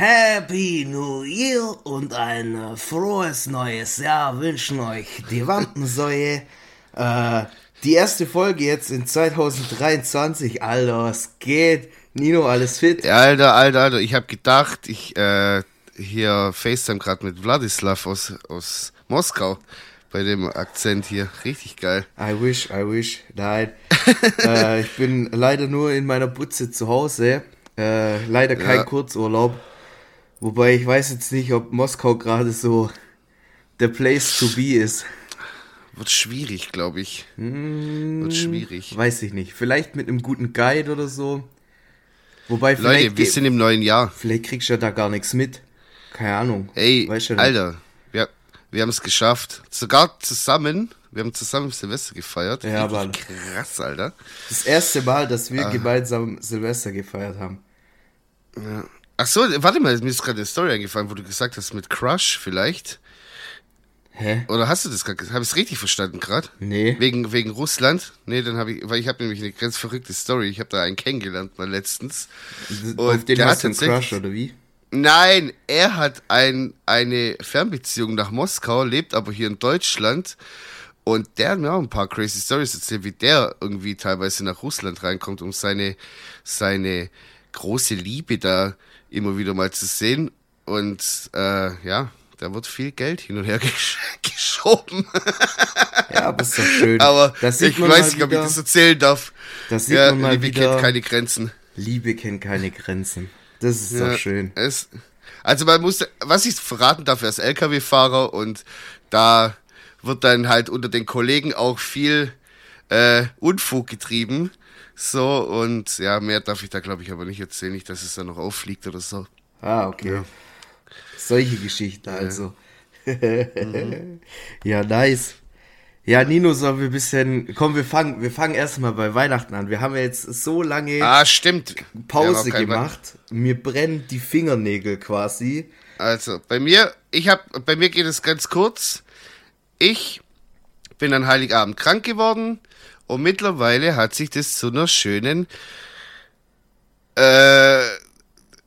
Happy New Year und ein frohes neues Jahr wünschen euch die Wampensäue. äh, die erste Folge jetzt in 2023. Alter, was geht? Nino, alles fit? Alter, Alter, Alter, ich habe gedacht, ich äh, hier FaceTime gerade mit Wladislav aus, aus Moskau bei dem Akzent hier. Richtig geil. I wish, I wish. Nein. äh, ich bin leider nur in meiner Butze zu Hause. Äh, leider kein ja. Kurzurlaub. Wobei ich weiß jetzt nicht, ob Moskau gerade so der Place to be ist. Wird schwierig, glaube ich. Hm, Wird schwierig. Weiß ich nicht. Vielleicht mit einem guten Guide oder so. Wobei vielleicht. Leute, wir sind im neuen Jahr. Vielleicht kriegst du ja da gar nichts mit. Keine Ahnung. Ey, Alter, wir, wir haben es geschafft. Sogar zusammen. Wir haben zusammen Silvester gefeiert. Ja, aber krass, Alter. Das erste Mal, dass wir ah. gemeinsam Silvester gefeiert haben. Ja. Ach so, warte mal, mir ist gerade eine Story eingefallen, wo du gesagt hast mit Crush vielleicht. Hä? Oder hast du das gerade? Habe ich es richtig verstanden gerade? Nee. Wegen, wegen Russland? Nee, dann habe ich, weil ich habe nämlich eine ganz verrückte Story. Ich habe da einen kennengelernt mal letztens. Und Auf den hast du einen Crush oder wie? Nein, er hat ein, eine Fernbeziehung nach Moskau, lebt aber hier in Deutschland. Und der hat mir auch ein paar crazy Stories erzählt, wie der irgendwie teilweise nach Russland reinkommt, um seine, seine große Liebe da immer wieder mal zu sehen. Und äh, ja, da wird viel Geld hin und her gesch geschoben. Ja, aber ist doch schön. Aber ich weiß nicht, ob ich das erzählen darf. Das sieht ja, man mal Liebe wieder, kennt keine Grenzen. Liebe kennt keine Grenzen. Das ist ja, doch schön. Es, also man muss, was ich verraten darf, er ist LKW-Fahrer und da wird dann halt unter den Kollegen auch viel äh, Unfug getrieben. So, und ja, mehr darf ich da, glaube ich, aber nicht erzählen, nicht, dass es da noch auffliegt oder so. Ah, okay. Ja. Solche Geschichten also. mhm. Ja, nice. Ja, Nino, sollen wir ein bisschen. Komm, wir fangen, wir fangen erstmal bei Weihnachten an. Wir haben ja jetzt so lange ah, stimmt. Pause gemacht. Mir brennen die Fingernägel quasi. Also, bei mir, ich hab, bei mir geht es ganz kurz. Ich bin an Heiligabend krank geworden und mittlerweile hat sich das zu einer schönen, äh,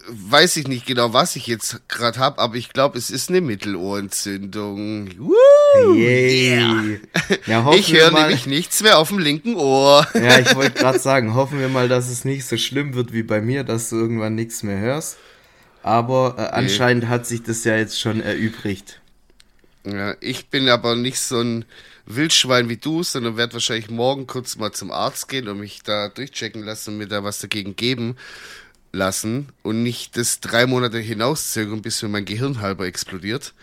weiß ich nicht genau, was ich jetzt gerade habe, aber ich glaube, es ist eine Mittelohrentzündung. Woo, yeah. Ja, ich höre nämlich nichts mehr auf dem linken Ohr. Ja, ich wollte gerade sagen, hoffen wir mal, dass es nicht so schlimm wird wie bei mir, dass du irgendwann nichts mehr hörst. Aber äh, anscheinend hat sich das ja jetzt schon erübrigt. Ja, ich bin aber nicht so ein Wildschwein wie du, sondern werde wahrscheinlich morgen kurz mal zum Arzt gehen und mich da durchchecken lassen und mir da was dagegen geben lassen und nicht das drei Monate hinauszögern, bis mir mein Gehirn halber explodiert.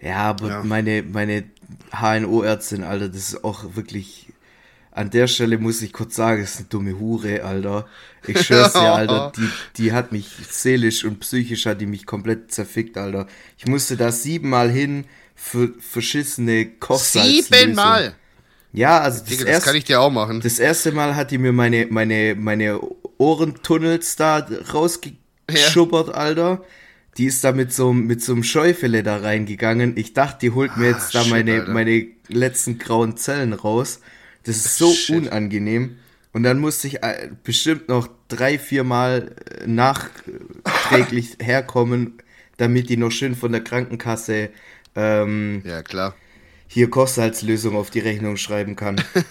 Ja, aber ja. meine, meine HNO-Ärztin, Alter, das ist auch wirklich. An der Stelle muss ich kurz sagen, das ist eine dumme Hure, Alter. Ich schwör's dir, Alter, die, die hat mich seelisch und psychisch hat die mich komplett zerfickt, Alter. Ich musste da siebenmal hin, verschissene Kochsalzlösung. Siebenmal? Ja, also das, Digga, das erste, kann ich dir auch machen. Das erste Mal hat die mir meine, meine, meine Ohrentunnels da rausgeschubbert, ja. Alter. Die ist da mit so, mit so einem Scheufele da reingegangen. Ich dachte, die holt mir jetzt ah, da shit, meine, meine letzten grauen Zellen raus. Das ist so shit. unangenehm. Und dann musste ich äh, bestimmt noch drei, vier Mal äh, nachträglich herkommen, damit die noch schön von der Krankenkasse ähm, ja, klar. Hier Kochsalzlösung auf die Rechnung schreiben kann. das,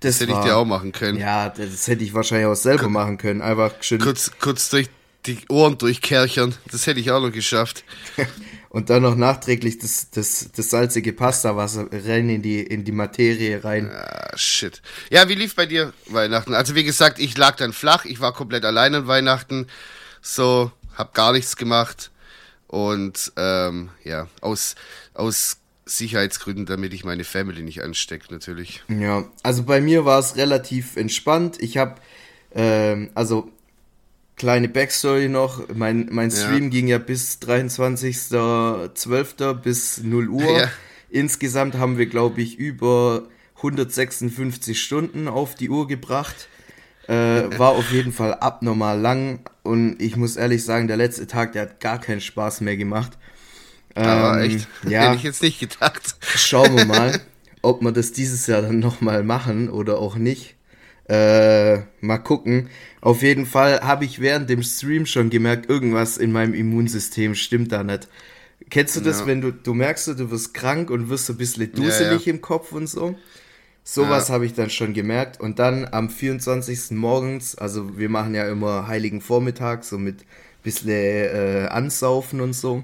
das hätte war, ich dir auch machen können. Ja, das hätte ich wahrscheinlich auch selber Kur machen können. Einfach schön. Kurz, kurz durch die Ohren durchkerchern. Das hätte ich auch noch geschafft. Und dann noch nachträglich das, das, das salzige Pastawasser rein in die, in die Materie rein. Ah, shit. Ja, wie lief bei dir Weihnachten? Also, wie gesagt, ich lag dann flach. Ich war komplett allein an Weihnachten. So, hab gar nichts gemacht. Und ähm, ja, aus, aus Sicherheitsgründen, damit ich meine Family nicht anstecke, natürlich. Ja, also bei mir war es relativ entspannt. Ich habe, ähm, also kleine Backstory noch, mein, mein Stream ja. ging ja bis 23.12. bis 0 Uhr. Ja. Insgesamt haben wir, glaube ich, über 156 Stunden auf die Uhr gebracht. Äh, war auf jeden Fall abnormal lang und ich muss ehrlich sagen, der letzte Tag, der hat gar keinen Spaß mehr gemacht. Aber ähm, echt, ja, hätte ich jetzt nicht gedacht. Schauen wir mal, ob wir das dieses Jahr dann nochmal machen oder auch nicht. Äh, mal gucken. Auf jeden Fall habe ich während dem Stream schon gemerkt, irgendwas in meinem Immunsystem stimmt da nicht. Kennst du das, ja. wenn du, du merkst, du wirst krank und wirst so ein bisschen duselig ja, ja. im Kopf und so? Sowas ja. habe ich dann schon gemerkt. Und dann am 24. morgens, also wir machen ja immer Heiligen Vormittag, so mit bisschen äh, ansaufen und so.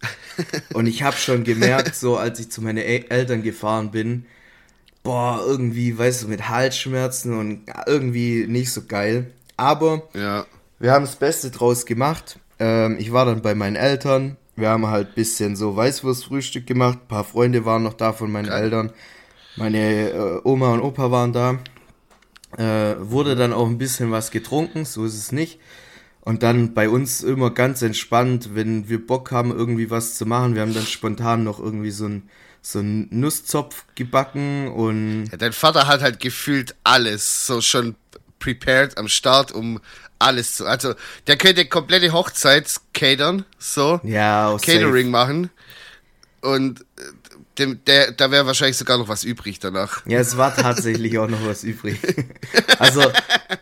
Und ich habe schon gemerkt, so als ich zu meinen Eltern gefahren bin, boah, irgendwie, weißt du, mit Halsschmerzen und irgendwie nicht so geil. Aber ja. wir haben das Beste draus gemacht. Ähm, ich war dann bei meinen Eltern. Wir haben halt bisschen so Weißwurstfrühstück gemacht. Ein paar Freunde waren noch da von meinen geil. Eltern. Meine äh, Oma und Opa waren da. Äh, wurde dann auch ein bisschen was getrunken, so ist es nicht. Und dann bei uns immer ganz entspannt, wenn wir Bock haben, irgendwie was zu machen. Wir haben dann spontan noch irgendwie so ein so einen Nusszopf gebacken und. Ja, dein Vater hat halt gefühlt alles so schon prepared am Start, um alles zu. Also, der könnte komplette Hochzeit catern, so. Ja, Catering safe. machen. Und äh, dem, der, da wäre wahrscheinlich sogar noch was übrig danach. Ja, es war tatsächlich auch noch was übrig. Also,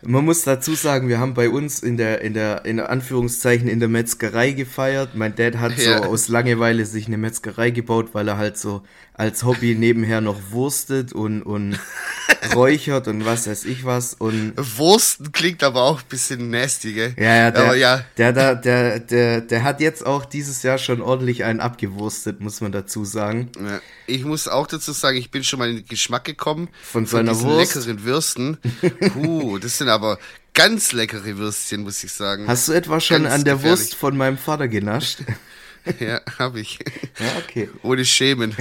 man muss dazu sagen, wir haben bei uns in der, in der, in Anführungszeichen in der Metzgerei gefeiert. Mein Dad hat ja. so aus Langeweile sich eine Metzgerei gebaut, weil er halt so als Hobby nebenher noch wurstet und, und räuchert und was weiß ich was. Und Wursten klingt aber auch ein bisschen nasty, gell? Ja, ja, der, aber ja. Der, der, der, der, der hat jetzt auch dieses Jahr schon ordentlich einen abgewurstet, muss man dazu sagen. Ja. Ich muss auch dazu sagen, ich bin schon mal in den Geschmack gekommen von, von seiner Wurst. leckeren Würsten. Puh, das sind aber ganz leckere Würstchen, muss ich sagen. Hast du etwa schon ganz an der gefährlich. Wurst von meinem Vater genascht? Ja, habe ich. Ja, okay. Ohne Schämen.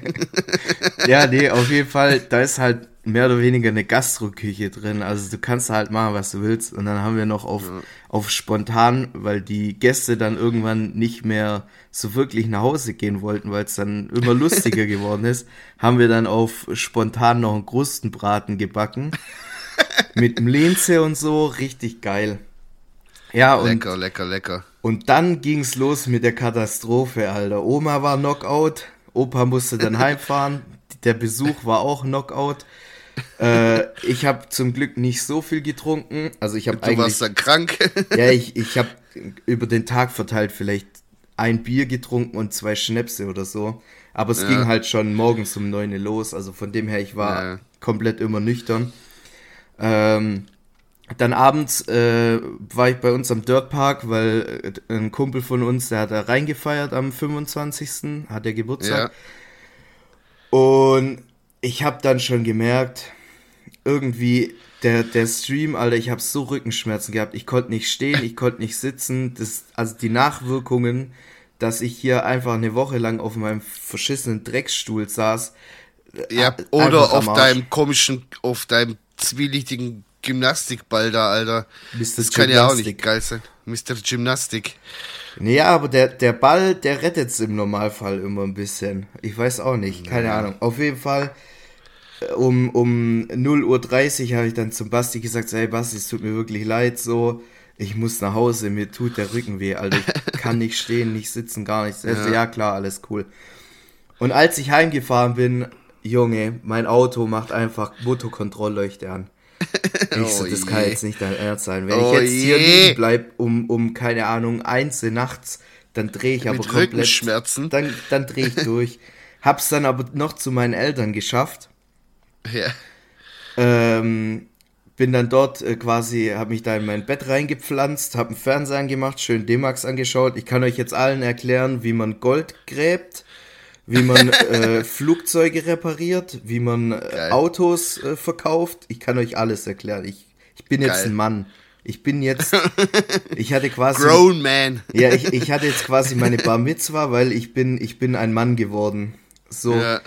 ja, nee, auf jeden Fall, da ist halt mehr oder weniger eine Gastroküche drin. Also du kannst halt machen, was du willst. Und dann haben wir noch auf, ja. auf spontan, weil die Gäste dann irgendwann nicht mehr so wirklich nach Hause gehen wollten, weil es dann immer lustiger geworden ist, haben wir dann auf spontan noch einen Krustenbraten gebacken. mit dem Lenze und so, richtig geil. Ja, und, lecker, lecker, lecker. Und dann ging's los mit der Katastrophe, Alter. Oma war Knockout, Opa musste dann heimfahren, der Besuch war auch Knockout. Äh, ich habe zum Glück nicht so viel getrunken. Also ich habe eigentlich. Du warst dann krank. ja, ich, ich habe über den Tag verteilt vielleicht ein Bier getrunken und zwei Schnäpse oder so. Aber es ja. ging halt schon morgens um neun los. Also von dem her, ich war ja. komplett immer nüchtern. Ähm, dann abends äh, war ich bei uns am Dirtpark, weil äh, ein Kumpel von uns, der hat da reingefeiert am 25. hat der Geburtstag. Ja. Und ich habe dann schon gemerkt, irgendwie der, der Stream, Alter, ich habe so Rückenschmerzen gehabt. Ich konnte nicht stehen, ich konnte nicht sitzen. Das, also die Nachwirkungen, dass ich hier einfach eine Woche lang auf meinem verschissenen Drecksstuhl saß. Ja, oder auf deinem komischen, auf deinem zwielichtigen Gymnastikball da, Alter. Mr. Das kann ja auch nicht geil sein. Mr. Gymnastik. Nee, aber der, der Ball, der rettet es im Normalfall immer ein bisschen. Ich weiß auch nicht, keine ja. Ahnung. Auf jeden Fall, äh, um, um 0.30 Uhr habe ich dann zum Basti gesagt, hey Basti, es tut mir wirklich leid, so, ich muss nach Hause, mir tut der Rücken weh, Alter. Ich kann nicht stehen, nicht sitzen, gar nichts. Also, ja. ja klar, alles cool. Und als ich heimgefahren bin, Junge, mein Auto macht einfach Motorkontrollleuchte an. Ich so, oh das je. kann jetzt nicht dein Ernst sein. Wenn oh ich jetzt je. hier liegen bleib um, um, keine Ahnung, eins nachts, dann drehe ich aber Mit komplett. Rückenschmerzen. Dann, dann drehe ich durch. Hab's dann aber noch zu meinen Eltern geschafft. Ja. Ähm, bin dann dort äh, quasi, hab mich da in mein Bett reingepflanzt, hab einen Fernseher angemacht, schön D-Max angeschaut. Ich kann euch jetzt allen erklären, wie man Gold gräbt wie man äh, Flugzeuge repariert, wie man äh, Autos äh, verkauft. Ich kann euch alles erklären. Ich, ich bin jetzt Geil. ein Mann. Ich bin jetzt, ich hatte quasi. Grown man. Ja, ich, ich hatte jetzt quasi meine Bar Mitzwa, weil ich bin, ich bin ein Mann geworden. So. Ja,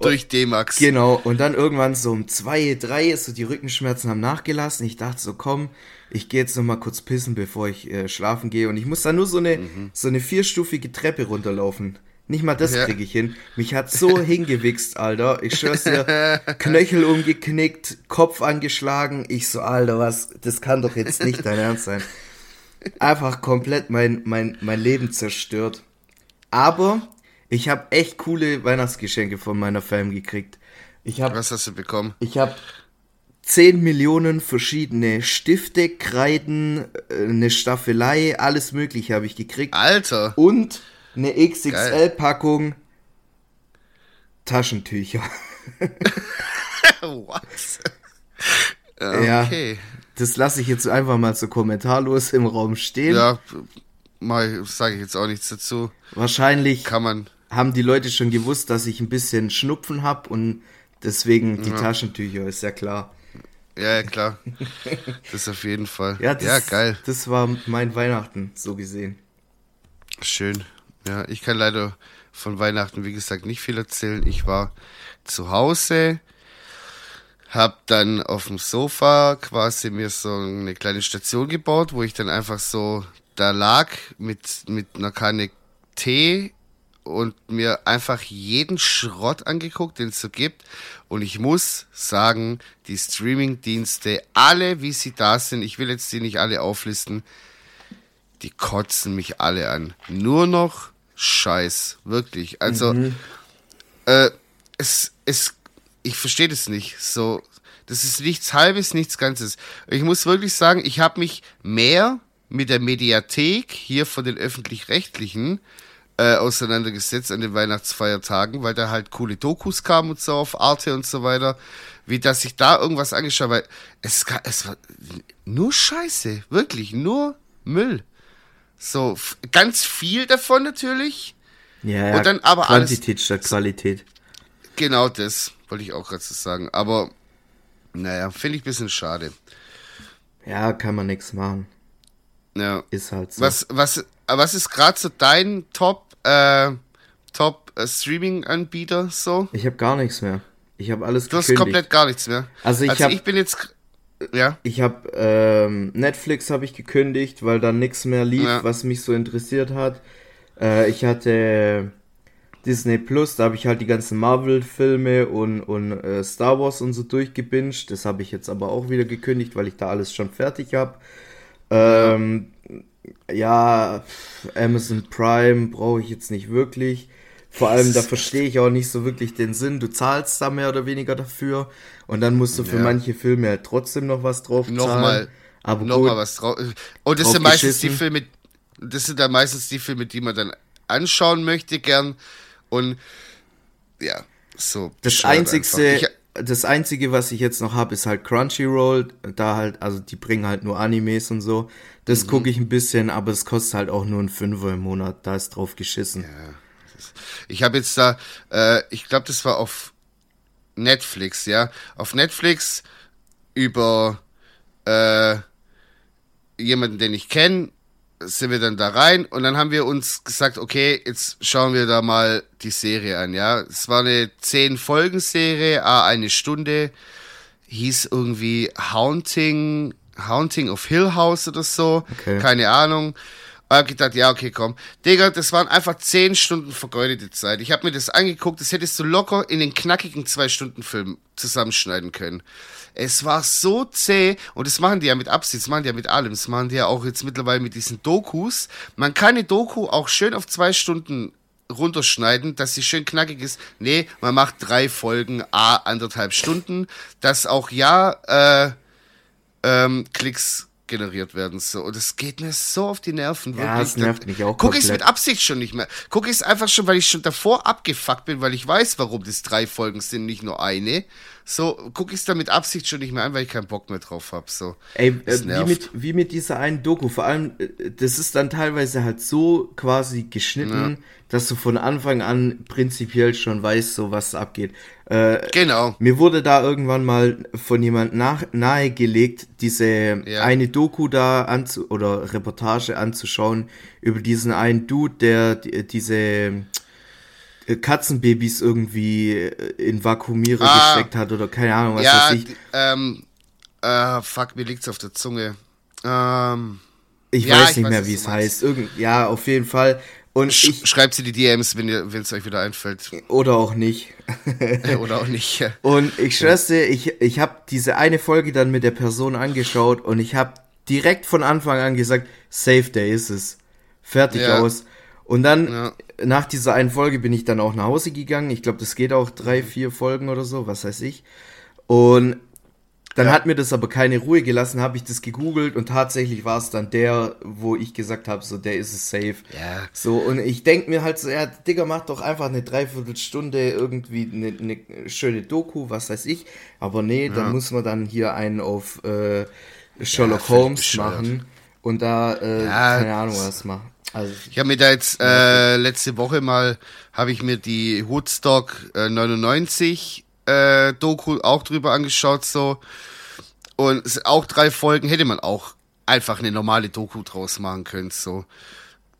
durch D-Max. Genau. Und dann irgendwann so um zwei, drei, so die Rückenschmerzen haben nachgelassen. Ich dachte so, komm, ich gehe jetzt noch mal kurz pissen, bevor ich äh, schlafen gehe. Und ich muss da nur so eine, mhm. so eine vierstufige Treppe runterlaufen. Nicht mal das ja. kriege ich hin. Mich hat so hingewichst, Alter. Ich schwör's dir, Knöchel umgeknickt, Kopf angeschlagen. Ich so, Alter, was, das kann doch jetzt nicht dein Ernst sein. Einfach komplett mein, mein, mein Leben zerstört. Aber ich habe echt coole Weihnachtsgeschenke von meiner Fam gekriegt. Ich hab, was hast du bekommen? Ich habe 10 Millionen verschiedene Stifte, Kreiden, äh, eine Staffelei, alles mögliche habe ich gekriegt. Alter. Und eine XXL-Packung Taschentücher. What? Okay. Ja, das lasse ich jetzt einfach mal so kommentarlos im Raum stehen. Ja, sage ich jetzt auch nichts dazu. Wahrscheinlich kann man haben die Leute schon gewusst, dass ich ein bisschen Schnupfen habe und deswegen die ja. Taschentücher, ist ja klar. Ja, ja, klar. Das auf jeden Fall. Ja, das, ja, geil. Das war mein Weihnachten, so gesehen. Schön. Ja, ich kann leider von Weihnachten, wie gesagt, nicht viel erzählen. Ich war zu Hause, hab dann auf dem Sofa quasi mir so eine kleine Station gebaut, wo ich dann einfach so da lag mit, mit einer Kanne Tee und mir einfach jeden Schrott angeguckt, den es so gibt. Und ich muss sagen, die Streaming-Dienste, alle wie sie da sind, ich will jetzt die nicht alle auflisten, die kotzen mich alle an. Nur noch Scheiß, wirklich. Also, mhm. äh, es, es, ich verstehe das nicht. So, das ist nichts Halbes, nichts Ganzes. Ich muss wirklich sagen, ich habe mich mehr mit der Mediathek hier von den öffentlich-rechtlichen äh, auseinandergesetzt an den Weihnachtsfeiertagen, weil da halt coole Dokus kamen und so auf Arte und so weiter, wie dass ich da irgendwas angeschaut weil es, es war nur Scheiße, wirklich, nur Müll. So, ganz viel davon natürlich. Ja, ja und dann aber Quantität alles, statt Qualität. Genau das, wollte ich auch gerade so sagen. Aber, naja, finde ich ein bisschen schade. Ja, kann man nichts machen. Ja. Ist halt so. Was, was, was ist gerade so dein Top äh, Top äh, Streaming-Anbieter so? Ich habe gar nichts mehr. Ich habe alles Du gekündigt. hast komplett gar nichts mehr. Also ich, also hab, ich bin jetzt ja. Ich habe ähm, Netflix habe ich gekündigt, weil da nichts mehr lief, ja. was mich so interessiert hat. Äh, ich hatte Disney Plus, da habe ich halt die ganzen Marvel-Filme und, und äh, Star Wars und so durchgebinged. Das habe ich jetzt aber auch wieder gekündigt, weil ich da alles schon fertig habe. Ähm, ja, Amazon Prime brauche ich jetzt nicht wirklich. Vor allem, da verstehe ich auch nicht so wirklich den Sinn. Du zahlst da mehr oder weniger dafür und dann musst du für ja. manche Filme halt trotzdem noch was drauf zahlen. Nochmal, aber nochmal was drauf. Und das sind meistens die Filme, das sind dann meistens die Filme, die man dann anschauen möchte gern. Und ja, so. Das einzigste, das einzige, was ich jetzt noch habe, ist halt Crunchyroll. Da halt, also die bringen halt nur Animes und so. Das mhm. gucke ich ein bisschen, aber es kostet halt auch nur ein Fünfer im Monat. Da ist drauf geschissen. Ja. Ich habe jetzt da, äh, ich glaube, das war auf Netflix, ja. Auf Netflix über äh, jemanden, den ich kenne, sind wir dann da rein und dann haben wir uns gesagt, okay, jetzt schauen wir da mal die Serie an, ja. Es war eine zehn Folgen Serie, eine Stunde, hieß irgendwie Haunting, Haunting of Hill House oder so, okay. keine Ahnung. Und hab gedacht, ja, okay, komm. Digga, das waren einfach zehn Stunden vergeudete Zeit. Ich habe mir das angeguckt, das hättest du locker in den knackigen zwei Stunden Film zusammenschneiden können. Es war so zäh und das machen die ja mit Absicht, das machen die ja mit allem, das machen die ja auch jetzt mittlerweile mit diesen Dokus. Man kann eine Doku auch schön auf zwei Stunden runterschneiden, dass sie schön knackig ist. Nee, man macht drei Folgen, a anderthalb Stunden, dass auch ja äh, ähm, Klicks generiert werden. So. Und es geht mir so auf die Nerven. Ja, wirklich. es nervt mich auch Guck ich es mit Absicht schon nicht mehr. Guck ich es einfach schon, weil ich schon davor abgefuckt bin, weil ich weiß, warum das drei Folgen sind, nicht nur eine. So, guck ich es da mit Absicht schon nicht mehr an, weil ich keinen Bock mehr drauf habe. So. Ey, äh, wie, mit, wie mit dieser einen Doku. Vor allem, äh, das ist dann teilweise halt so quasi geschnitten, ja. dass du von Anfang an prinzipiell schon weißt, so was abgeht. Äh, genau. Mir wurde da irgendwann mal von jemand nach, nahegelegt, diese ja. eine Doku da anzu oder Reportage anzuschauen über diesen einen Dude, der die, diese Katzenbabys irgendwie äh, in Vakuumierer ah, gesteckt hat oder keine Ahnung, was ja, weiß ich. Ähm, äh, fuck, mir liegt's auf der Zunge. Ähm, ich ja, weiß nicht ich mehr, wie es heißt. Irgend, ja, auf jeden Fall. Und Sch ich, schreibt sie die DMs, wenn es euch wieder einfällt. Oder auch nicht. oder auch nicht. Ja. Und ich schwör's dir, ich, ich habe diese eine Folge dann mit der Person angeschaut und ich habe direkt von Anfang an gesagt, safe, der ist es. Fertig ja. aus. Und dann, ja. Nach dieser einen Folge bin ich dann auch nach Hause gegangen. Ich glaube, das geht auch drei, vier Folgen oder so, was weiß ich. Und Dann ja. hat mir das aber keine Ruhe gelassen, habe ich das gegoogelt und tatsächlich war es dann der, wo ich gesagt habe, so der ist es safe. Ja. So und ich denke mir halt so, ja, Digga, mach doch einfach eine Dreiviertelstunde irgendwie eine, eine schöne Doku, was weiß ich. Aber nee, ja. dann muss man dann hier einen auf äh, Sherlock ja, Holmes machen und da äh, keine Ahnung was machen. Also ich habe mir da jetzt äh, letzte Woche mal habe ich mir die Woodstock äh, 99 äh, Doku auch drüber angeschaut so und auch drei Folgen hätte man auch einfach eine normale Doku draus machen können so.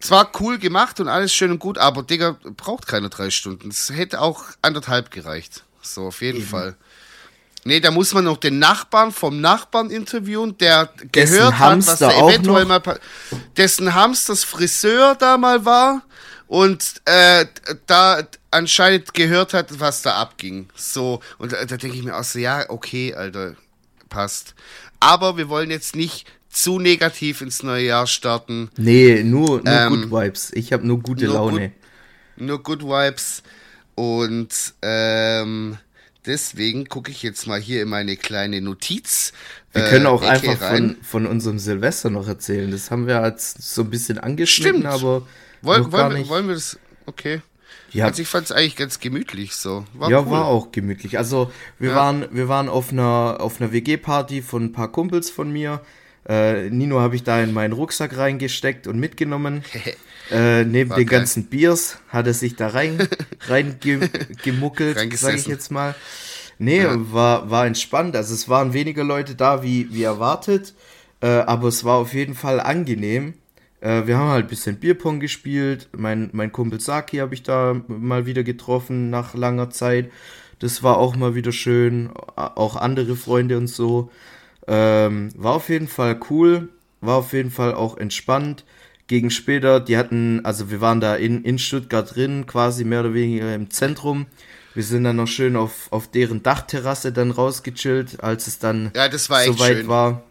Zwar cool gemacht und alles schön und gut, aber Digga braucht keine drei Stunden. Es hätte auch anderthalb gereicht. So auf jeden Eben. Fall. Nee, da muss man noch den Nachbarn vom Nachbarn interviewen, der dessen gehört Hamster hat, was da eventuell mal dessen Hamsters Friseur da mal war und äh, da anscheinend gehört hat, was da abging. So, und da, da denke ich mir auch so, ja, okay, Alter, passt. Aber wir wollen jetzt nicht zu negativ ins neue Jahr starten. Nee, nur, nur ähm, Good Vibes. Ich habe nur gute nur Laune. Good, nur Good Vibes. Und ähm, Deswegen gucke ich jetzt mal hier in meine kleine Notiz. Wir können auch äh, einfach von, von unserem Silvester noch erzählen. Das haben wir jetzt so ein bisschen angeschnitten, Stimmt. aber. Woll, wollen, wir, wollen wir das? Okay. Ja. Also ich fand es eigentlich ganz gemütlich so. War ja, cool. war auch gemütlich. Also wir ja. waren, wir waren auf einer, auf einer WG-Party von ein paar Kumpels von mir. Äh, Nino habe ich da in meinen Rucksack reingesteckt und mitgenommen. äh, neben War den geil. ganzen Biers hat er sich da rein, rein ge, gemuckelt, sage ich jetzt mal. Nee, ja. war, war entspannt. Also es waren weniger Leute da wie, wie erwartet, äh, aber es war auf jeden Fall angenehm. Äh, wir haben halt ein bisschen Bierpong gespielt. Mein, mein Kumpel Saki habe ich da mal wieder getroffen nach langer Zeit. Das war auch mal wieder schön. Auch andere Freunde und so. Ähm, war auf jeden Fall cool, war auf jeden Fall auch entspannt. Gegen später, die hatten, also wir waren da in, in Stuttgart drin, quasi mehr oder weniger im Zentrum. Wir sind dann noch schön auf, auf deren Dachterrasse dann rausgechillt, als es dann ja, war soweit schön. war.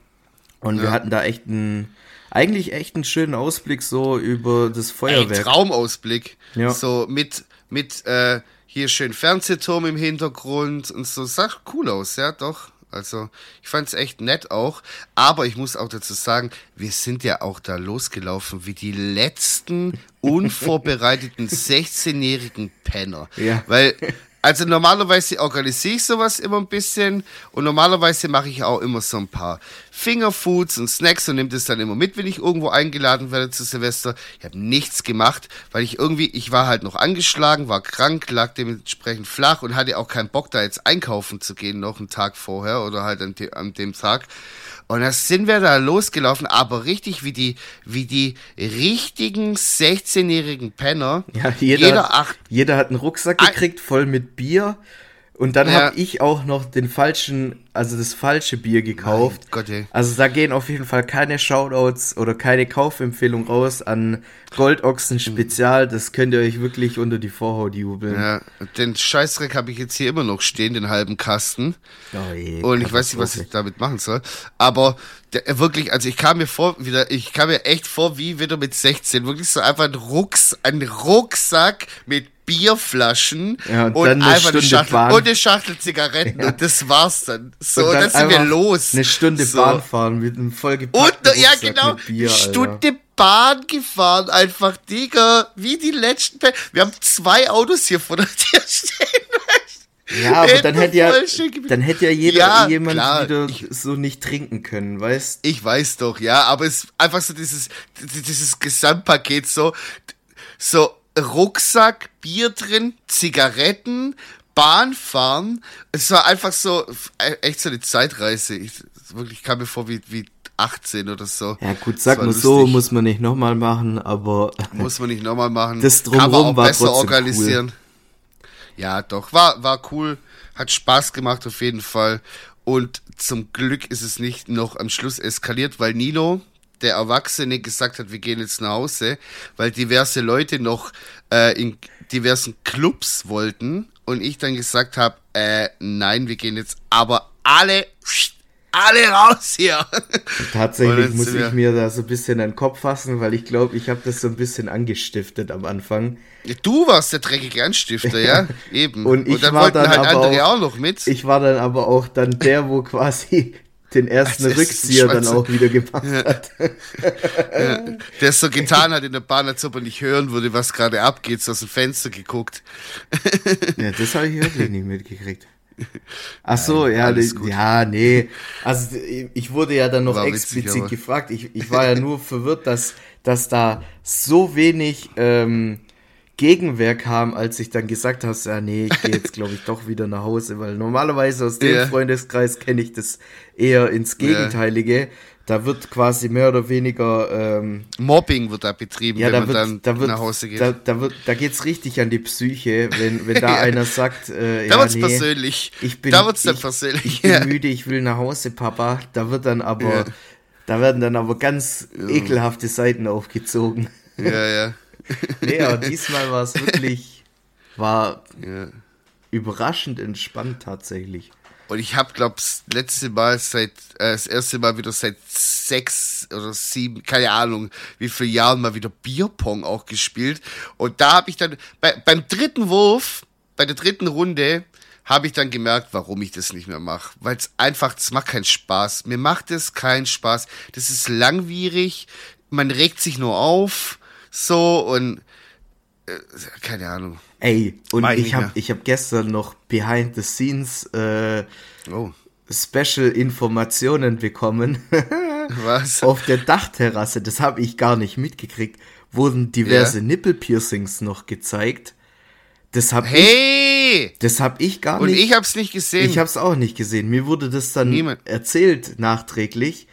Und ja. wir hatten da echt einen, eigentlich echt einen schönen Ausblick so über das Feuerwerk. Ey, Traumausblick. Ja. So mit, mit äh, hier schön Fernsehturm im Hintergrund und so. Sah cool aus, ja, doch. Also ich fand es echt nett auch. Aber ich muss auch dazu sagen, wir sind ja auch da losgelaufen wie die letzten unvorbereiteten 16-jährigen Penner. Ja. Weil also normalerweise organisiere ich sowas immer ein bisschen und normalerweise mache ich auch immer so ein paar Fingerfoods und Snacks und nehme das dann immer mit, wenn ich irgendwo eingeladen werde zu Silvester. Ich habe nichts gemacht, weil ich irgendwie, ich war halt noch angeschlagen, war krank, lag dementsprechend flach und hatte auch keinen Bock da jetzt einkaufen zu gehen, noch einen Tag vorher oder halt an, de an dem Tag. Und da sind wir da losgelaufen, aber richtig wie die, wie die richtigen 16-jährigen Penner. Ja, jeder, jeder, acht, jeder hat einen Rucksack gekriegt, voll mit Bier. Und dann ja. habe ich auch noch den falschen, also das falsche Bier gekauft. Mein Gott, ey. Also da gehen auf jeden Fall keine Shoutouts oder keine Kaufempfehlung raus an Goldochsen Spezial. Das könnt ihr euch wirklich unter die Vorhaut jubeln. Ja, den Scheißdreck habe ich jetzt hier immer noch stehen, den halben Kasten. Oh je, Und ich weiß nicht, was ich damit machen soll. Aber der, wirklich, also ich kam mir vor, wieder, ich kam mir echt vor, wie wieder mit 16. Wirklich so einfach ein Rucks, ein Rucksack mit Bierflaschen ja, und, und einfach eine Schachtel Bahn. und eine Schachtel Zigaretten ja. und das war's dann. So, und dann, dann sind wir los. Eine Stunde so. Bahn fahren mit einem vollgepackten Und ja genau, Bier, Stunde Alter. Bahn gefahren einfach, Digga, wie die letzten Pe Wir haben zwei Autos hier vor der Tür stehen. Ja, aber dann hätte ja, dann hätte ja jeder, ja, jemand klar. wieder ich, so nicht trinken können, weißt? Ich weiß doch, ja, aber es ist einfach so dieses, dieses Gesamtpaket so, so, Rucksack, Bier drin, Zigaretten, Bahnfahren. Es war einfach so, e, echt so eine Zeitreise. Ich wirklich kam mir vor wie, wie 18 oder so. Ja gut, sag mal so, muss man nicht nochmal machen, aber... Muss man nicht nochmal machen. Das drumherum Kann man auch war besser organisieren. Cool. Ja, doch, war, war cool. Hat Spaß gemacht auf jeden Fall. Und zum Glück ist es nicht noch am Schluss eskaliert, weil Nino, der Erwachsene gesagt hat, wir gehen jetzt nach Hause, weil diverse Leute noch äh, in diversen Clubs wollten und ich dann gesagt habe, äh, nein, wir gehen jetzt aber alle alle raus hier. Tatsächlich muss ich mir da so ein bisschen an den Kopf fassen, weil ich glaube, ich habe das so ein bisschen angestiftet am Anfang. Du warst der dreckige Anstifter, ja, eben. Und, ich Und dann war dann halt andere auch, auch, noch mit. Ich war dann aber auch dann der, wo quasi den ersten Rückzieher dann auch wieder gemacht ja. hat. Ja. Der so getan hat in der Bahn, als ob er nicht hören würde, was gerade abgeht, so aus dem Fenster geguckt. Ja, das habe ich wirklich nicht mitgekriegt. Ach so, ja, ja, nee. Also ich wurde ja dann noch war explizit witzig, gefragt. Ich, ich war ja nur verwirrt, dass, dass da so wenig ähm, Gegenwehr kam, als ich dann gesagt habe, ja, nee, ich gehe jetzt, glaube ich, doch wieder nach Hause, weil normalerweise aus dem yeah. Freundeskreis kenne ich das eher ins Gegenteilige. Yeah. Da wird quasi mehr oder weniger ähm, Mobbing wird da betrieben, ja, wenn da man wird, dann da wird, nach Hause geht. Da, da, wird, da geht's richtig an die Psyche, wenn, wenn da ja. einer sagt, äh, da ja, wird's nee, persönlich. Ich bin, da wird's dann ich, persönlich. Ich bin müde, ich will nach Hause, Papa. Da wird dann aber, da werden dann aber ganz ekelhafte Seiten aufgezogen. Ja, ja. nee, aber diesmal war es wirklich, war überraschend entspannt tatsächlich. Und ich habe, glaube das letzte Mal seit, äh, das erste Mal wieder seit sechs oder sieben, keine Ahnung, wie viele Jahren mal wieder Bierpong auch gespielt. Und da habe ich dann, bei, beim dritten Wurf, bei der dritten Runde, habe ich dann gemerkt, warum ich das nicht mehr mache. Weil es einfach, es macht keinen Spaß. Mir macht es keinen Spaß. Das ist langwierig, man regt sich nur auf, so und äh, keine Ahnung. Ey, und Mach ich habe ich hab gestern noch behind the scenes äh, oh. Special Informationen bekommen. Was? Auf der Dachterrasse, das habe ich gar nicht mitgekriegt, wurden diverse yeah. Nippelpiercings noch gezeigt. Das hab hey! ich Das hab ich gar und nicht. Und ich hab's nicht gesehen. Ich hab's auch nicht gesehen. Mir wurde das dann Niemand. erzählt nachträglich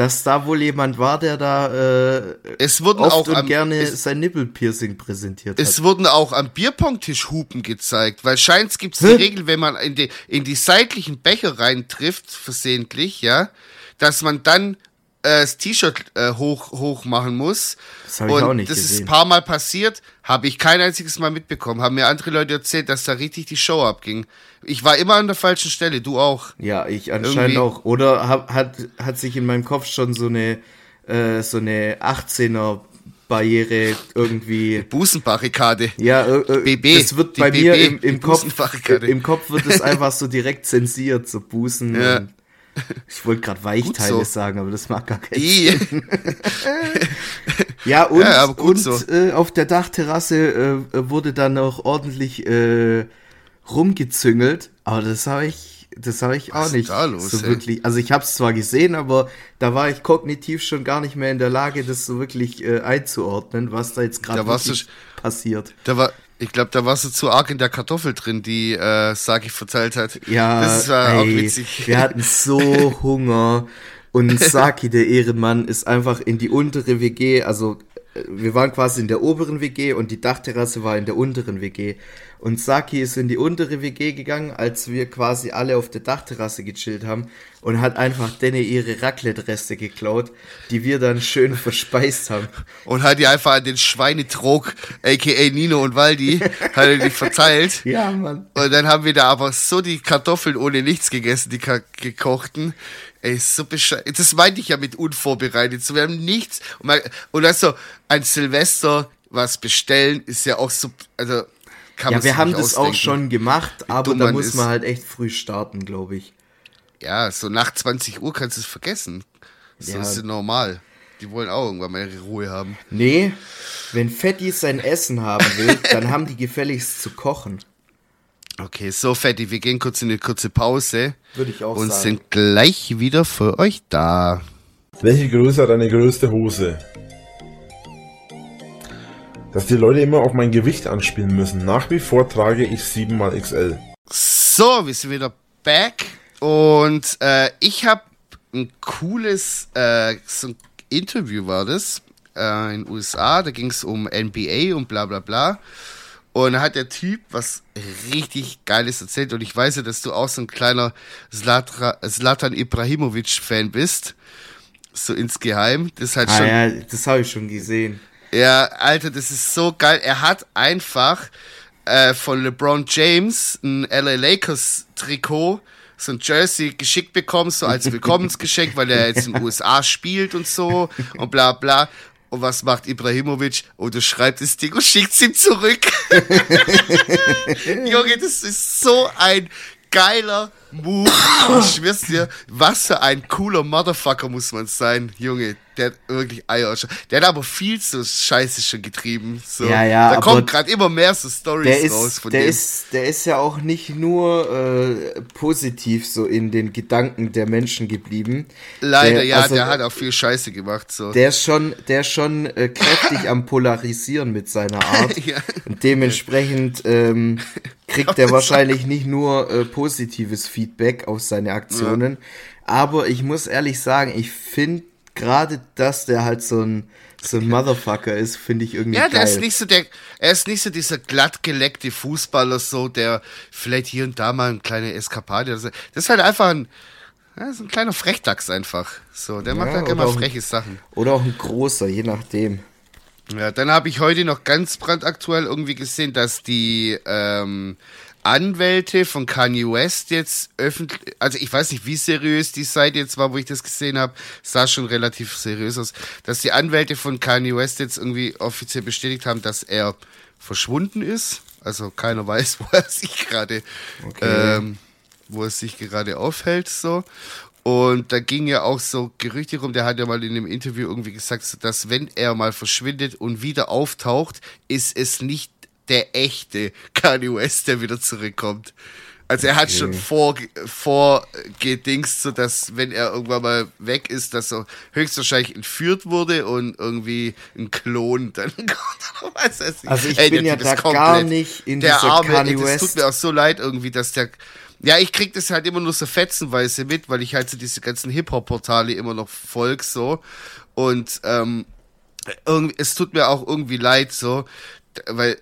dass da wohl jemand war, der da äh, es wurden oft auch und am, gerne es, sein Nippelpiercing präsentiert hat. Es wurden auch am Bierpongtisch Hupen gezeigt, weil scheint gibt es die Regel, wenn man in die, in die seitlichen Becher reintrifft, versehentlich, ja, dass man dann äh, das T-Shirt äh, hoch, hoch machen muss. Das habe ich auch nicht das gesehen. ist ein paar Mal passiert, habe ich kein einziges Mal mitbekommen. Haben mir andere Leute erzählt, dass da richtig die Show abging. Ich war immer an der falschen Stelle, du auch. Ja, ich anscheinend Irgendwie. auch. Oder hab, hat, hat sich in meinem Kopf schon so eine, äh, so eine 18er Barriere irgendwie. Busenbarrikade. Ja, äh, äh BB. Das wird bei BB, mir im, im Kopf, im Kopf wird es einfach so direkt zensiert, so Busen. Ja. Ich wollte gerade Weichteile so. sagen, aber das mag gar keinen Sinn. ja, und, ja, und so. äh, auf der Dachterrasse äh, wurde dann auch ordentlich äh, rumgezüngelt, aber das habe ich, das habe ich Was auch nicht los, so ey? wirklich. Also ich habe es zwar gesehen, aber da war ich kognitiv schon gar nicht mehr in der Lage, das so wirklich äh, einzuordnen, was da jetzt gerade passiert. Da war, ich glaube, da warst du zu arg in der Kartoffel drin, die äh, Saki verteilt hat. Ja, das war ey, auch witzig. Wir hatten so Hunger. Und Saki, der Ehrenmann, ist einfach in die untere WG, also wir waren quasi in der oberen WG und die Dachterrasse war in der unteren WG. Und Saki ist in die untere WG gegangen, als wir quasi alle auf der Dachterrasse gechillt haben und hat einfach denen ihre Raclette-Reste geklaut, die wir dann schön verspeist haben. Und hat die einfach an den Schweinetrog, aka Nino und Waldi, hat er die verteilt. Ja, Mann. Und dann haben wir da aber so die Kartoffeln ohne nichts gegessen, die gekochten. Ey, so bescheuert. Das meinte ich ja mit unvorbereitet. So, wir haben nichts. Und, man, und also, ein Silvester was bestellen ist ja auch so, also, kann ja, wir haben das ausdenken, auch schon gemacht, aber da muss man halt echt früh starten, glaube ich. Ja, so nach 20 Uhr kannst du es vergessen. So ja. ist normal. Die wollen auch irgendwann mal ihre Ruhe haben. Nee, wenn Fetti sein Essen haben will, dann haben die gefälligst zu kochen. Okay, so Fetti, wir gehen kurz in eine kurze Pause. Würde ich auch und sagen. sind gleich wieder für euch da. Welche Größe hat eine größte Hose? dass die Leute immer auf mein Gewicht anspielen müssen. Nach wie vor trage ich 7xL. So, wir sind wieder back und äh, ich habe ein cooles äh, so ein Interview war das äh, in den USA, da ging es um NBA und bla bla bla. Und da hat der Typ was richtig Geiles erzählt. Und ich weiß ja, dass du auch so ein kleiner Zlatan Ibrahimovic-Fan bist. So insgeheim. Das halt ah, schon. Ja, das habe ich schon gesehen. Ja, Alter, das ist so geil. Er hat einfach äh, von LeBron James ein LA Lakers Trikot so ein Jersey geschickt bekommen, so als Willkommensgeschenk, weil er jetzt in den USA spielt und so und bla bla. Und was macht Ibrahimovic? Oder oh, schreibt das Ding und schickt es ihm zurück. Junge, das ist so ein geiler Move. Ich schwör's dir, was für ein cooler Motherfucker muss man sein, Junge. Der hat wirklich Eier. Der hat aber viel zu Scheiße schon getrieben. So. Ja, ja. Da kommt gerade immer mehr so Stories raus von der dem. Ist, der ist ja auch nicht nur äh, positiv so in den Gedanken der Menschen geblieben. Leider, der, ja, also, der hat auch viel Scheiße gemacht. So. Der ist schon, der ist schon äh, kräftig am Polarisieren mit seiner Art. ja. Und dementsprechend ähm, kriegt er wahrscheinlich nicht nur äh, positives Feedback auf seine Aktionen. Ja. Aber ich muss ehrlich sagen, ich finde gerade, dass der halt so ein, so ein Motherfucker ist, finde ich irgendwie ja, geil. Ja, der ist nicht so der, er ist nicht so dieser glattgeleckte Fußballer, so, der vielleicht hier und da mal eine kleine Eskapade, das ist halt einfach ein, ja, so ein kleiner Frechdachs einfach. So, der ja, macht halt immer freche Sachen. Oder auch ein großer, je nachdem. Ja, dann habe ich heute noch ganz brandaktuell irgendwie gesehen, dass die ähm, Anwälte von Kanye West jetzt öffentlich, also ich weiß nicht, wie seriös die Seite jetzt war, wo ich das gesehen habe, sah schon relativ seriös aus, dass die Anwälte von Kanye West jetzt irgendwie offiziell bestätigt haben, dass er verschwunden ist. Also keiner weiß, wo er sich gerade, okay. ähm, wo er sich gerade aufhält, so. Und da ging ja auch so Gerüchte rum, der hat ja mal in einem Interview irgendwie gesagt, dass wenn er mal verschwindet und wieder auftaucht, ist es nicht der echte Kanye West, der wieder zurückkommt. Also er hat okay. schon vor, vorgedingst, so dass wenn er irgendwann mal weg ist, dass er höchstwahrscheinlich entführt wurde und irgendwie ein Klon dann kommt. Also ich Ey, bin ja da gar nicht in der dieser Arme, Kanye West. Es tut mir auch so leid irgendwie, dass der ja, ich krieg das halt immer nur so fetzenweise mit, weil ich halt so diese ganzen Hip-Hop-Portale immer noch folg so. Und ähm, irgendwie, es tut mir auch irgendwie leid so, weil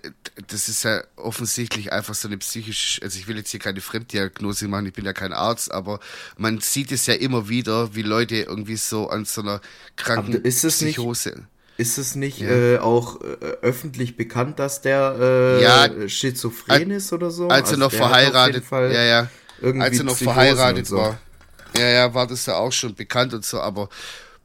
das ist ja offensichtlich einfach so eine psychische, also ich will jetzt hier keine Fremddiagnose machen, ich bin ja kein Arzt, aber man sieht es ja immer wieder, wie Leute irgendwie so an so einer kranken ist es Psychose. Nicht, ist es nicht ja. äh, auch äh, öffentlich bekannt, dass der äh, ja, schizophren ist oder so? Als er also noch verheiratet, ja, ja. Als er noch Psychose verheiratet so. war. Ja, ja, war das ja auch schon bekannt und so, aber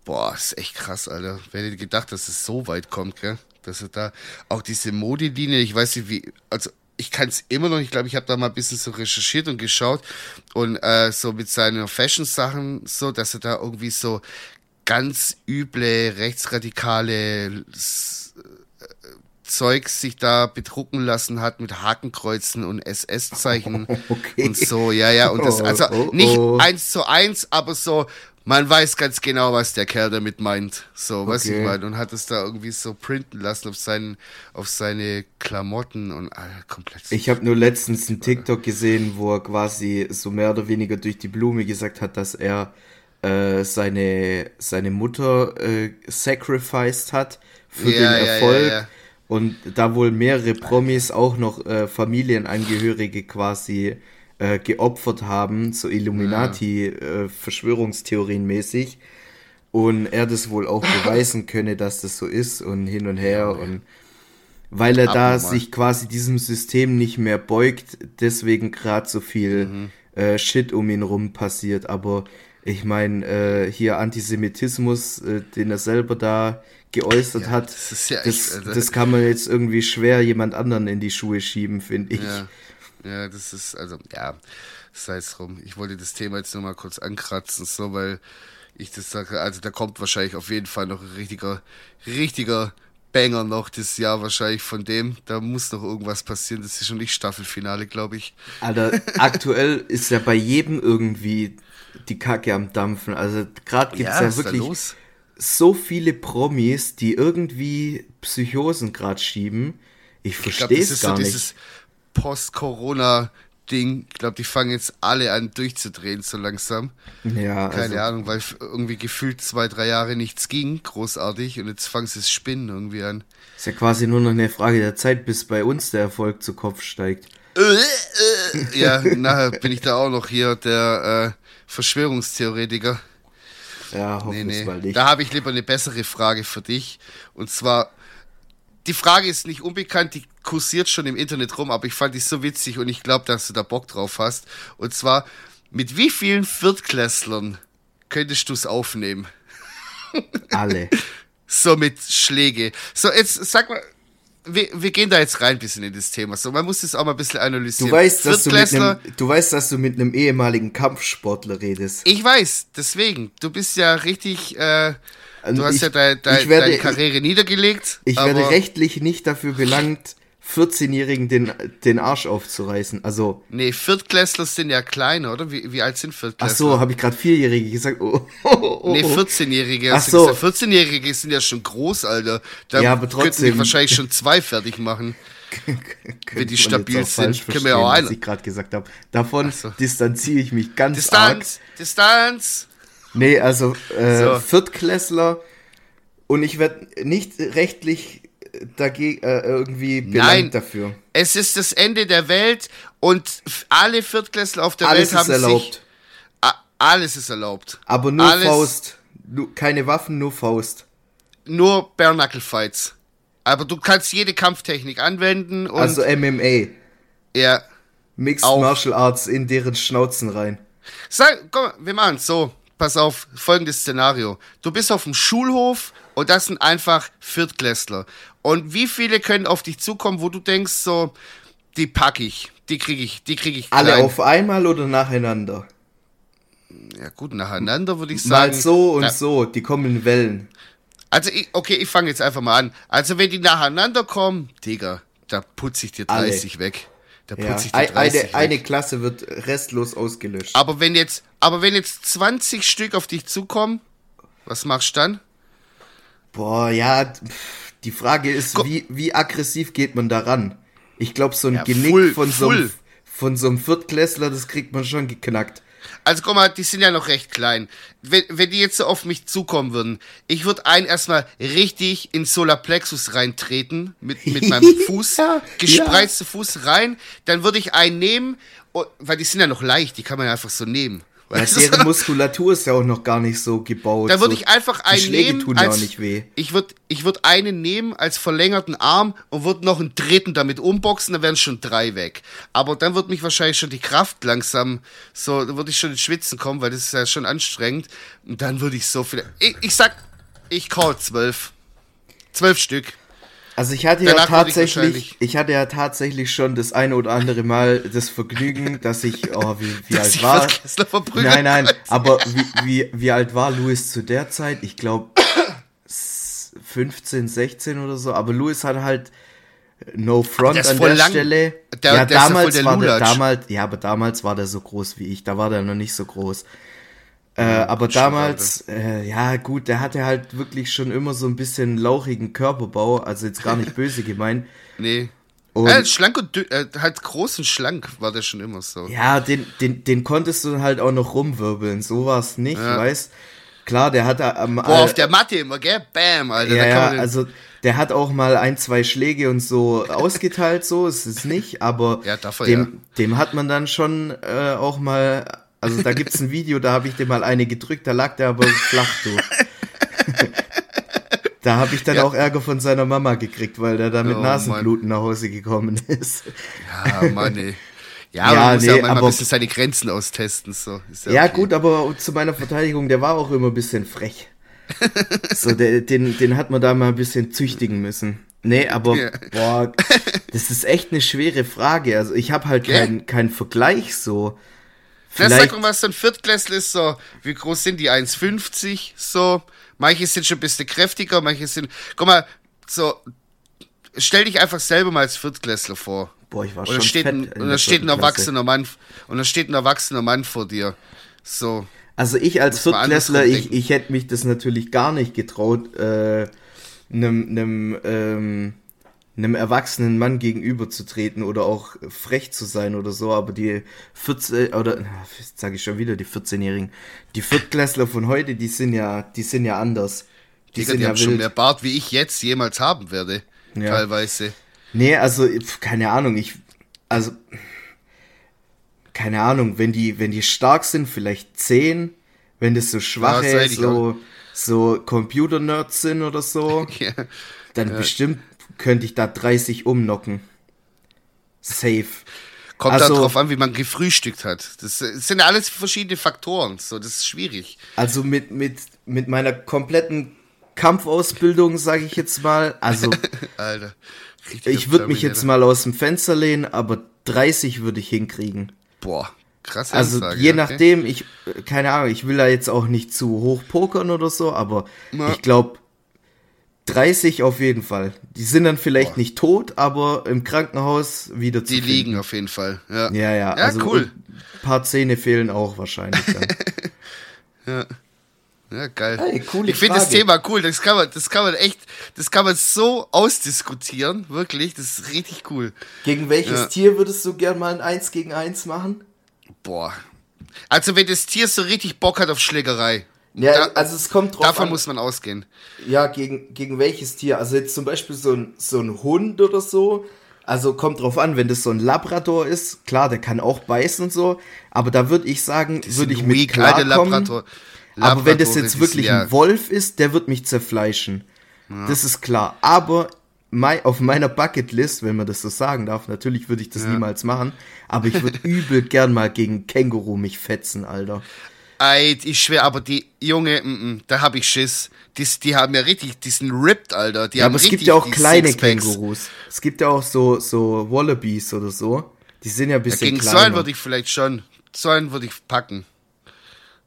boah, ist echt krass, Alter. Wer hätte gedacht, dass es so weit kommt, gell? dass er da auch diese Modelinie, ich weiß nicht wie, also ich kann es immer noch, ich glaube, ich habe da mal ein bisschen so recherchiert und geschaut und äh, so mit seinen Fashion-Sachen so, dass er da irgendwie so ganz üble rechtsradikale äh, Zeug sich da bedrucken lassen hat mit Hakenkreuzen und SS-Zeichen okay. und so, ja, ja, und das, also oh, oh, nicht oh. eins zu eins, aber so man weiß ganz genau, was der Kerl damit meint. So, okay. was ich meine. Und hat es da irgendwie so printen lassen auf, seinen, auf seine Klamotten und ah, komplett. Ich habe nur letztens einen TikTok gesehen, wo er quasi so mehr oder weniger durch die Blume gesagt hat, dass er äh, seine, seine Mutter äh, sacrificed hat für ja, den Erfolg. Ja, ja, und da wohl mehrere Promis auch noch äh, Familienangehörige quasi äh, geopfert haben, so Illuminati-Verschwörungstheorien äh, mäßig. Und er das wohl auch beweisen könne, dass das so ist und hin und her. und weil er da sich quasi diesem System nicht mehr beugt, deswegen gerade so viel mhm. äh, Shit um ihn rum passiert. Aber ich meine, äh, hier Antisemitismus, äh, den er selber da geäußert ja, hat, das, ja das, echt, das, kann man jetzt irgendwie schwer jemand anderen in die Schuhe schieben, finde ich. Ja. Ja, das ist, also, ja, sei es drum. Ich wollte das Thema jetzt nur mal kurz ankratzen, so, weil ich das sage, also da kommt wahrscheinlich auf jeden Fall noch ein richtiger, richtiger Banger noch das Jahr wahrscheinlich von dem. Da muss noch irgendwas passieren. Das ist schon nicht Staffelfinale, glaube ich. Alter, aktuell ist ja bei jedem irgendwie die Kacke am Dampfen. Also gerade gibt es ja, ja wirklich so viele Promis, die irgendwie Psychosen gerade schieben. Ich verstehe es gar so nicht. Dieses, Post-Corona-Ding. Ich glaube, die fangen jetzt alle an durchzudrehen, so langsam. Ja. Keine also, Ahnung, weil irgendwie gefühlt zwei, drei Jahre nichts ging, großartig, und jetzt fangen sie das Spinnen irgendwie an. Ist ja quasi nur noch eine Frage der Zeit, bis bei uns der Erfolg zu Kopf steigt. Äh, äh, ja, nachher bin ich da auch noch hier der äh, Verschwörungstheoretiker. Ja, nee, nee. mal nicht. Da habe ich lieber eine bessere Frage für dich. Und zwar, die Frage ist nicht unbekannt, die kursiert schon im Internet rum, aber ich fand die so witzig und ich glaube, dass du da Bock drauf hast. Und zwar, Mit wie vielen Viertklässlern könntest du es aufnehmen? Alle. so mit Schläge. So, jetzt sag mal, wir, wir gehen da jetzt rein ein bisschen in das Thema. So, man muss das auch mal ein bisschen analysieren. Du weißt, dass du, mit einem, du weißt, dass du mit einem ehemaligen Kampfsportler redest. Ich weiß, deswegen. Du bist ja richtig, äh, du also hast ich, ja de, de, werde, deine Karriere niedergelegt. Ich werde rechtlich nicht dafür belangt, 14-Jährigen den, den Arsch aufzureißen. Also. Nee, Viertklässler sind ja klein, oder? Wie, wie alt sind Viertklässler? Ach so, habe ich gerade Vierjährige gesagt. Oh, oh, oh, nee, 14-Jährige. Ach so. 14-Jährige sind ja schon groß, Alter. Da ja, aber trotzdem. Könnten wahrscheinlich schon zwei fertig machen. Wenn die stabil sind, können wir auch einen. Was ich gerade gesagt habe. Davon so. distanziere ich mich ganz Distanz, arg. Distanz. Nee, also äh, so. Viertklässler und ich werde nicht rechtlich dagegen äh, irgendwie belangt Nein, dafür. Es ist das Ende der Welt und alle Viertklässler auf der alles Welt haben erlaubt. sich alles ist erlaubt. Aber nur alles, Faust. Keine Waffen, nur Faust. Nur Bare Fights. Aber du kannst jede Kampftechnik anwenden und Also MMA. Ja. Mixed auch. Martial Arts in deren Schnauzen rein. Sag, komm, wir machen so. Pass auf, folgendes Szenario. Du bist auf dem Schulhof und das sind einfach Viertklässler. Und wie viele können auf dich zukommen, wo du denkst, so, die pack ich, die kriege ich, die kriege ich klein. Alle auf einmal oder nacheinander? Ja gut, nacheinander würde ich sagen. Mal so und na, so, die kommen in Wellen. Also, ich, okay, ich fange jetzt einfach mal an. Also, wenn die nacheinander kommen, Digga, da putze ich dir 30 Alle. weg. Da putze ja, ich dir 30 eine, weg. eine Klasse wird restlos ausgelöscht. Aber wenn jetzt, aber wenn jetzt 20 Stück auf dich zukommen, was machst du dann? Boah, ja, pff die Frage ist, wie, wie aggressiv geht man daran? Ich glaube, so ein ja, Genick full, von, so einem, von so einem Viertklässler, das kriegt man schon geknackt. Also guck mal, die sind ja noch recht klein. Wenn, wenn die jetzt so auf mich zukommen würden, ich würde einen erstmal richtig in Solarplexus reintreten, mit, mit meinem Fuß, ja, gespreizte ja. Fuß rein, dann würde ich einen nehmen, weil die sind ja noch leicht, die kann man ja einfach so nehmen. Weil deren Muskulatur ist ja auch noch gar nicht so gebaut. Da würde so. ich einfach einen Die Schläge nehmen. tun als, ja auch nicht weh. Ich würde ich würd einen nehmen als verlängerten Arm und würde noch einen dritten damit umboxen, dann wären schon drei weg. Aber dann wird mich wahrscheinlich schon die Kraft langsam so, dann würde ich schon ins Schwitzen kommen, weil das ist ja schon anstrengend. Und dann würde ich so viel. Ich, ich sag, ich call zwölf. Zwölf Stück. Also ich hatte ja tatsächlich, ich, hatte ja tatsächlich schon das eine oder andere Mal das Vergnügen, dass ich, oh, wie, wie alt war? Nein, nein, aber wie, wie, wie alt war Louis zu der Zeit? Ich glaube 15, 16 oder so, aber Louis hat halt No Front an der lang, Stelle. Der, ja, der damals ja war der damals, ja, aber damals war der so groß wie ich, da war der noch nicht so groß. Äh, aber damals, äh, ja gut, der hatte halt wirklich schon immer so ein bisschen lauchigen Körperbau, also jetzt gar nicht böse gemeint. Nee. Und äh, schlank und äh, halt groß und schlank war der schon immer so. Ja, den, den, den konntest du halt auch noch rumwirbeln, so war es nicht, ja. weißt Klar, der hat am. Boah, auf der Matte immer, gell? Bam, Alter. Ja, ja also der hat auch mal ein, zwei Schläge und so ausgeteilt, so ist es nicht, aber ja, dafür, dem, ja. dem hat man dann schon äh, auch mal also da gibt's ein Video, da habe ich dir mal eine gedrückt, da lag der aber flach, du. da habe ich dann ja. auch Ärger von seiner Mama gekriegt, weil der da mit oh, Nasenbluten Mann. nach Hause gekommen ist. Ja, Mann, ey. Ja, ja, man muss nee, ja manchmal aber, ein bisschen seine Grenzen austesten. So. ja, ja okay. gut, aber zu meiner Verteidigung, der war auch immer ein bisschen frech. so, der, den, den hat man da mal ein bisschen züchtigen müssen. Nee, aber ja. boah, das ist echt eine schwere Frage. Also ich habe halt keinen keinen Vergleich so. Vielleicht sag mal, was so ein Viertklässler ist, so, wie groß sind die? 1,50, so. Manche sind schon ein bisschen kräftiger, manche sind, guck mal, so, stell dich einfach selber mal als Viertklässler vor. Boah, ich war und schon steht ein, Und da steht ein erwachsener Mann, und da steht ein erwachsener Mann vor dir. So. Also ich als Viertklässler, ich, ich hätte mich das natürlich gar nicht getraut, äh, einem, einem, ähm, einem erwachsenen Mann gegenüberzutreten oder auch frech zu sein oder so, aber die 14 oder jetzt sage ich schon wieder die 14-jährigen, die Viertklässler von heute, die sind ja, die sind ja anders. Die Digga, sind die ja haben wild. schon mehr Bart, wie ich jetzt jemals haben werde, ja. teilweise. Nee, also keine Ahnung, ich also keine Ahnung, wenn die wenn die stark sind, vielleicht 10, wenn das so schwache ja, so so Computer Nerds sind oder so, ja. dann ja. bestimmt könnte ich da 30 umnocken. Safe. Kommt also, darauf an, wie man gefrühstückt hat. Das, das sind alles verschiedene Faktoren. So, das ist schwierig. Also mit, mit, mit meiner kompletten Kampfausbildung, sage ich jetzt mal. Also, Alter. Ich würde mich jetzt mal aus dem Fenster lehnen, aber 30 würde ich hinkriegen. Boah, krass. Also Ansage, je okay. nachdem, ich, keine Ahnung, ich will da jetzt auch nicht zu hoch pokern oder so, aber Na. ich glaube 30 auf jeden Fall. Die sind dann vielleicht Boah. nicht tot, aber im Krankenhaus wieder zu Die finden. liegen auf jeden Fall, ja. Ja, ja, ja also cool. Ein paar Zähne fehlen auch wahrscheinlich dann. ja. Ja, geil. Hey, ich finde das Thema cool. Das kann man, das kann man echt, das kann man so ausdiskutieren. Wirklich, das ist richtig cool. Gegen welches ja. Tier würdest du gern mal ein 1 gegen 1 machen? Boah. Also, wenn das Tier so richtig Bock hat auf Schlägerei. Ja, da, also es kommt drauf Davon an, muss man ausgehen. Ja, gegen, gegen welches Tier? Also jetzt zum Beispiel so ein, so ein Hund oder so. Also kommt drauf an, wenn das so ein Labrador ist, klar, der kann auch beißen und so, aber da würde ich sagen, würde ich mit klarkommen. Labrador. Aber wenn das jetzt wirklich ein Wolf ist, der wird mich zerfleischen. Ja. Das ist klar. Aber mein, auf meiner Bucketlist, wenn man das so sagen darf, natürlich würde ich das ja. niemals machen, aber ich würde übel gern mal gegen Känguru mich fetzen, Alter. Eid, ich schwör, aber die Junge, m -m, da hab ich Schiss. Die, die haben ja richtig, die sind ripped, Alter. Die ja, aber es gibt ja auch kleine Kängurus. Es gibt ja auch so, so Wallabies oder so. Die sind ja ein bisschen ja, gegen kleiner. Gegen so einen würde ich vielleicht schon, so einen würde ich packen.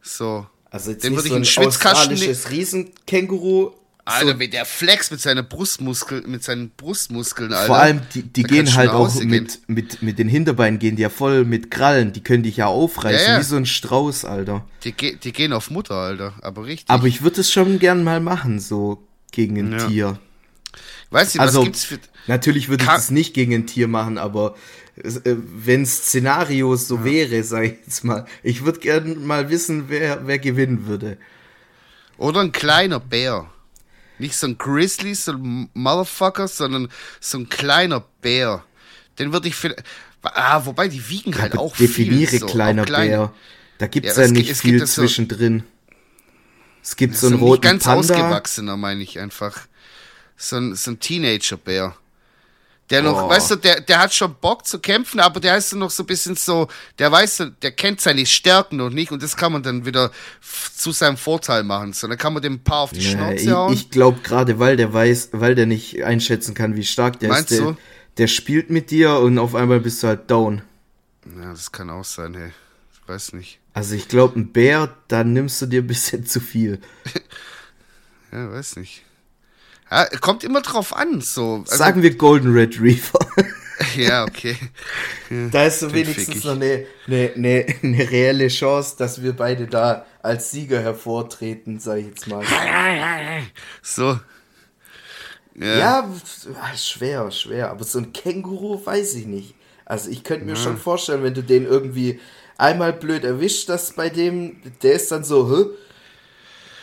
So. Also jetzt Den würde ich so ein Schwitzkasten australisches Riesenkänguru. Alter, so, wie der Flex mit seinen Brustmuskeln, mit seinen Brustmuskeln, Alter. Vor allem, die, die gehen halt auch mit, mit, mit den Hinterbeinen gehen die ja voll mit Krallen, die können dich ja aufreißen, ja, ja. wie so ein Strauß, Alter. Die, die gehen auf Mutter, Alter, aber richtig. Aber ich würde es schon gern mal machen, so gegen ein ja. Tier. Weißt du, also, was gibt's für. Natürlich würde ich das nicht gegen ein Tier machen, aber äh, wenn Szenario so wäre, sag ich jetzt mal, ich würde gerne mal wissen, wer, wer gewinnen würde. Oder ein kleiner Bär. Nicht so ein Grizzly, so ein Motherfucker, sondern so ein kleiner Bär. Den würde ich vielleicht. Ah, wobei die wiegen halt ja, auch definiere viel. Definiere kleiner klein. Bär. Da gibt's ja, ja nicht es viel zwischendrin. So, es gibt so einen roten ganz Panda. ausgewachsener, meine ich einfach. So ein, so ein Teenager-Bär. Der noch, oh. weißt du, der, der hat schon Bock zu kämpfen, aber der ist noch so ein bisschen so, der weiß, der kennt seine Stärken noch nicht und das kann man dann wieder zu seinem Vorteil machen. So, dann kann man dem ein paar auf die ja, Schnauze hauen. Ich, glaube gerade, weil der weiß, weil der nicht einschätzen kann, wie stark der Meinst ist, der, du? der spielt mit dir und auf einmal bist du halt down. Ja, das kann auch sein, hey. Ich weiß nicht. Also ich glaube, ein Bär, da nimmst du dir ein bisschen zu viel. ja, weiß nicht. Ja, kommt immer drauf an, so. Also, Sagen wir Golden Red Reaver. ja, okay. Da ist so wenigstens noch eine, eine, eine, eine, reelle Chance, dass wir beide da als Sieger hervortreten, sag ich jetzt mal. So. Ja. ja, schwer, schwer. Aber so ein Känguru weiß ich nicht. Also ich könnte mir ja. schon vorstellen, wenn du den irgendwie einmal blöd erwischt, dass bei dem, der ist dann so, Hä?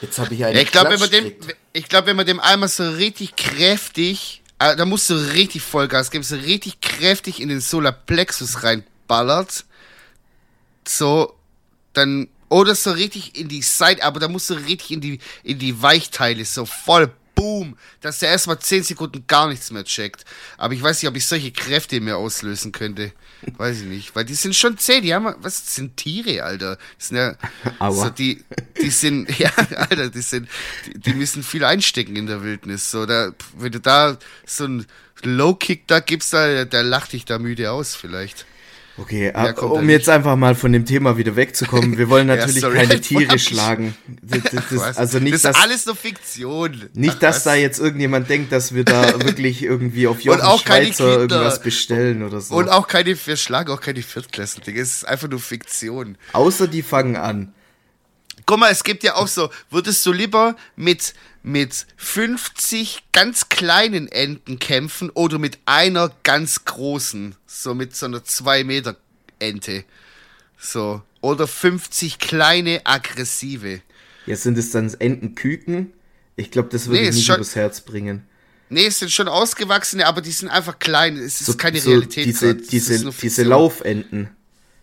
Jetzt habe ich einen. Ich glaube, wenn man dem, ich glaube, wenn man dem einmal so richtig kräftig, äh, da musst du richtig Vollgas geben, so richtig kräftig in den Solarplexus reinballert, so, dann, oder so richtig in die Seite, aber da musst du richtig in die, in die Weichteile, so voll boom, dass der erstmal 10 Sekunden gar nichts mehr checkt. Aber ich weiß nicht, ob ich solche Kräfte mehr auslösen könnte. Weiß ich nicht. Weil die sind schon zäh, die haben, was das sind Tiere, Alter. Das sind ja, Aua. so die, die sind, ja, Alter, die sind, die, die müssen viel einstecken in der Wildnis. So, da, wenn du da so einen Low-Kick da gibst, da, der lacht dich da müde aus, vielleicht. Okay, ja, um jetzt einfach mal von dem Thema wieder wegzukommen, wir wollen natürlich ja, keine Tiere schlagen. Das, das, das, also nicht, das ist alles nur Fiktion. Nicht, dass was? da jetzt irgendjemand denkt, dass wir da wirklich irgendwie auf Jochen Schweizer irgendwas bestellen oder so. Und auch keine, wir schlagen auch keine Viertklässler, Es ist einfach nur Fiktion. Außer die fangen an. Guck mal, es gibt ja auch so, würdest du lieber mit, mit 50 ganz kleinen Enten kämpfen oder mit einer ganz großen, so mit so einer 2 Meter Ente? So. Oder 50 kleine aggressive. Ja, sind es dann Entenküken? Ich glaube, das würde nee, ich nicht schon, übers Herz bringen. Nee, es sind schon ausgewachsene, aber die sind einfach klein. Es ist so, keine so Realität. Diese, diese, diese Laufenten.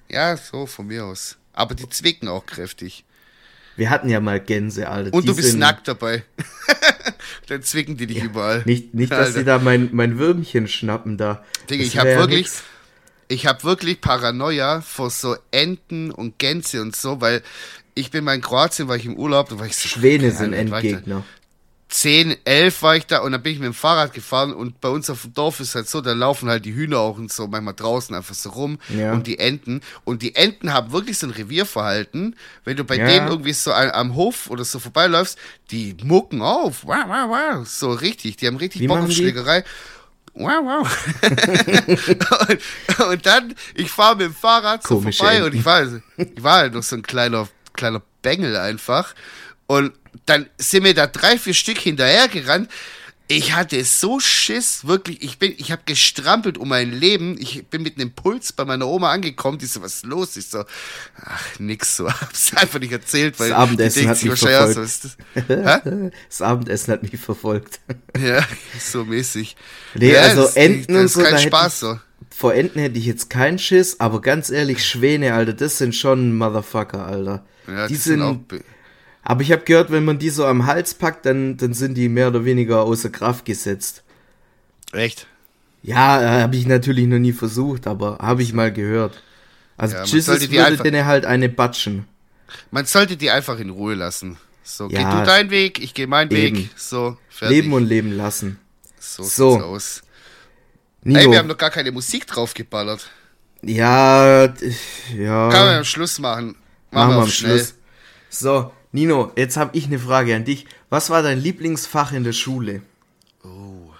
Ja, so von mir aus. Aber die zwicken auch kräftig. Wir hatten ja mal Gänse, Alter. Und die du bist sind, nackt dabei. Dann zwicken die dich ja, überall. Nicht, nicht dass sie da mein, mein Würmchen schnappen da. Digga, ich hab wirklich. ich habe wirklich Paranoia vor so Enten und Gänse und so, weil ich bin mal in Kroatien, war ich im Urlaub, da war ich so. Schwäne sind Endgegner. 10, 11 war ich da und dann bin ich mit dem Fahrrad gefahren und bei uns auf dem Dorf ist halt so, da laufen halt die Hühner auch und so manchmal draußen einfach so rum ja. und die Enten und die Enten haben wirklich so ein Revierverhalten, wenn du bei ja. denen irgendwie so am Hof oder so vorbeiläufst, die mucken auf, wow, wow, wow, so richtig, die haben richtig Wie Bock auf Schlägerei. Wow, wow. und, und, dann, ich fahre mit dem Fahrrad so Komische vorbei Enten. und ich war, ich war halt noch so ein kleiner, kleiner Bengel einfach und dann sind mir da drei, vier Stück hinterhergerannt. Ich hatte so Schiss, wirklich. Ich bin, ich habe gestrampelt um mein Leben. Ich bin mit einem Puls bei meiner Oma angekommen. Die so, was ist los? Ich so, ach, nix so. Hab's einfach nicht erzählt, weil das Abendessen hat mich verfolgt. Das, das, Abendessen hat mich verfolgt. Ja, so mäßig. Nee, ja, also das, Enten das und so. Kein Spaß so. Vor Enten hätte ich jetzt keinen Schiss, aber ganz ehrlich, Schwäne, Alter, das sind schon Motherfucker, Alter. Ja, die, die sind, sind auch aber ich habe gehört, wenn man die so am Hals packt, dann, dann sind die mehr oder weniger außer Kraft gesetzt. Echt? Ja, äh, habe ich natürlich noch nie versucht, aber habe ich mal gehört. Also ja, Jesus würde einfach, denen halt eine batschen. Man sollte die einfach in Ruhe lassen. So, ja, geh du deinen Weg, ich gehe meinen eben. Weg. So, fertig. Leben und leben lassen. So, so. sieht's aus. Nico. Ey, wir haben noch gar keine Musik draufgeballert. Ja, ja. Kann man am Schluss machen. Machen, machen wir am schnell. Schluss. So, Nino, jetzt habe ich eine Frage an dich. Was war dein Lieblingsfach in der Schule? Oh,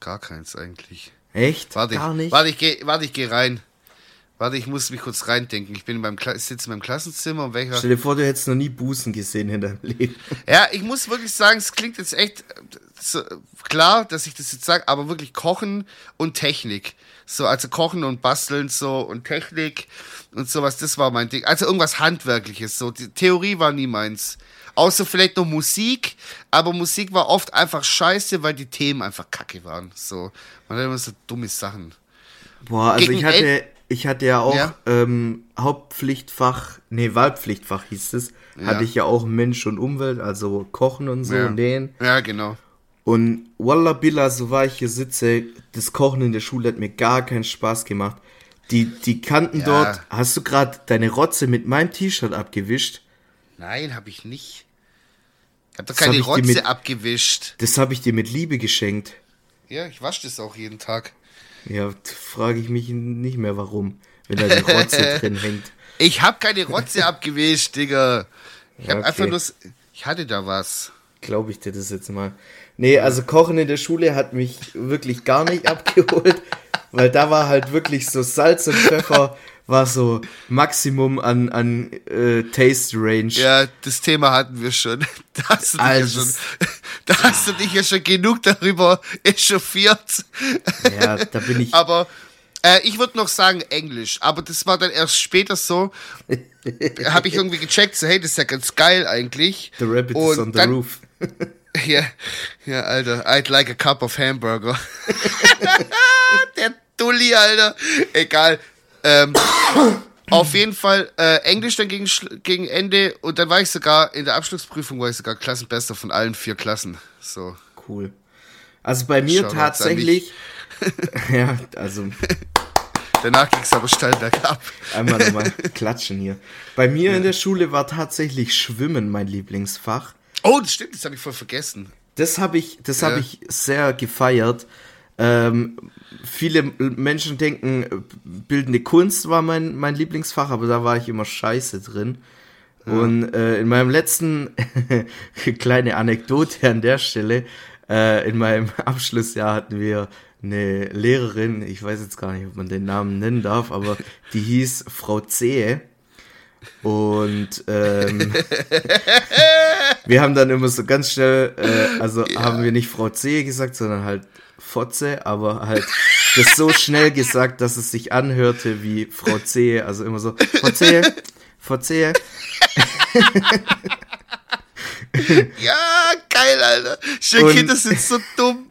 gar keins eigentlich. Echt? Warte, gar nicht? Warte, ich gehe warte, ich geh rein. Warte, ich muss mich kurz reindenken. Ich bin Kla sitze in meinem Klassenzimmer und welcher. Stell dir vor, du hättest noch nie Busen gesehen in deinem Leben. Ja, ich muss wirklich sagen, es klingt jetzt echt so, klar, dass ich das jetzt sage, aber wirklich Kochen und Technik. So, also Kochen und Basteln so und Technik und sowas, das war mein Ding. Also irgendwas Handwerkliches, so. Die Theorie war nie meins. Außer vielleicht noch Musik, aber Musik war oft einfach scheiße, weil die Themen einfach kacke waren. So, man hat immer so dumme Sachen. Boah, also Gegen ich hatte, ich hatte ja auch ja? Ähm, Hauptpflichtfach, nee, Wahlpflichtfach hieß es. Ja. Hatte ich ja auch Mensch und Umwelt, also Kochen und so ja. und den. Ja, genau. Und Wallah Billah, so war ich hier sitze, das Kochen in der Schule hat mir gar keinen Spaß gemacht. Die, die Kanten ja. dort, hast du gerade deine Rotze mit meinem T-Shirt abgewischt? Nein, habe ich nicht. Ich habe doch keine hab Rotze mit, abgewischt. Das habe ich dir mit Liebe geschenkt. Ja, ich wasche das auch jeden Tag. Ja, frage ich mich nicht mehr warum, wenn da die Rotze drin hängt. Ich habe keine Rotze abgewischt, Digga. Ich ja, habe okay. einfach nur. Ich hatte da was. Glaube ich dir das jetzt mal. Nee, also Kochen in der Schule hat mich wirklich gar nicht abgeholt, weil da war halt wirklich so Salz und Pfeffer war so Maximum an, an äh, Taste Range. Ja, das Thema hatten wir schon. Da hast du dich, also, ja, schon, da hast du dich ja schon genug darüber echauffiert. Ja, da bin ich. Aber äh, ich würde noch sagen Englisch, aber das war dann erst später so. Habe ich irgendwie gecheckt, so hey, das ist ja ganz geil eigentlich. The rabbit und is on the dann, roof. Ja, ja, Alter. I'd like a cup of hamburger. Der Dulli, Alter. Egal. Ähm, auf jeden Fall äh, Englisch dann gegen, gegen Ende und dann war ich sogar in der Abschlussprüfung war ich sogar Klassenbester von allen vier Klassen. So. Cool. Also bei mir Schau tatsächlich. ja, also. Danach ging es aber steil bergab. Einmal nochmal klatschen hier. Bei mir ja. in der Schule war tatsächlich Schwimmen mein Lieblingsfach. Oh, das stimmt, das habe ich voll vergessen. Das habe ich, das ja. habe ich sehr gefeiert. Ähm, viele Menschen denken, bildende Kunst war mein, mein Lieblingsfach, aber da war ich immer scheiße drin. Ja. Und äh, in meinem letzten, kleine Anekdote an der Stelle, äh, in meinem Abschlussjahr hatten wir eine Lehrerin, ich weiß jetzt gar nicht, ob man den Namen nennen darf, aber die hieß Frau Zehe. Und ähm, wir haben dann immer so ganz schnell, äh, also ja. haben wir nicht Frau C gesagt, sondern halt Fotze, aber halt das so schnell gesagt, dass es sich anhörte wie Frau C, also immer so, Frau C, Frau C. ja, geil, Alter. Schön Kinder sind so dumm.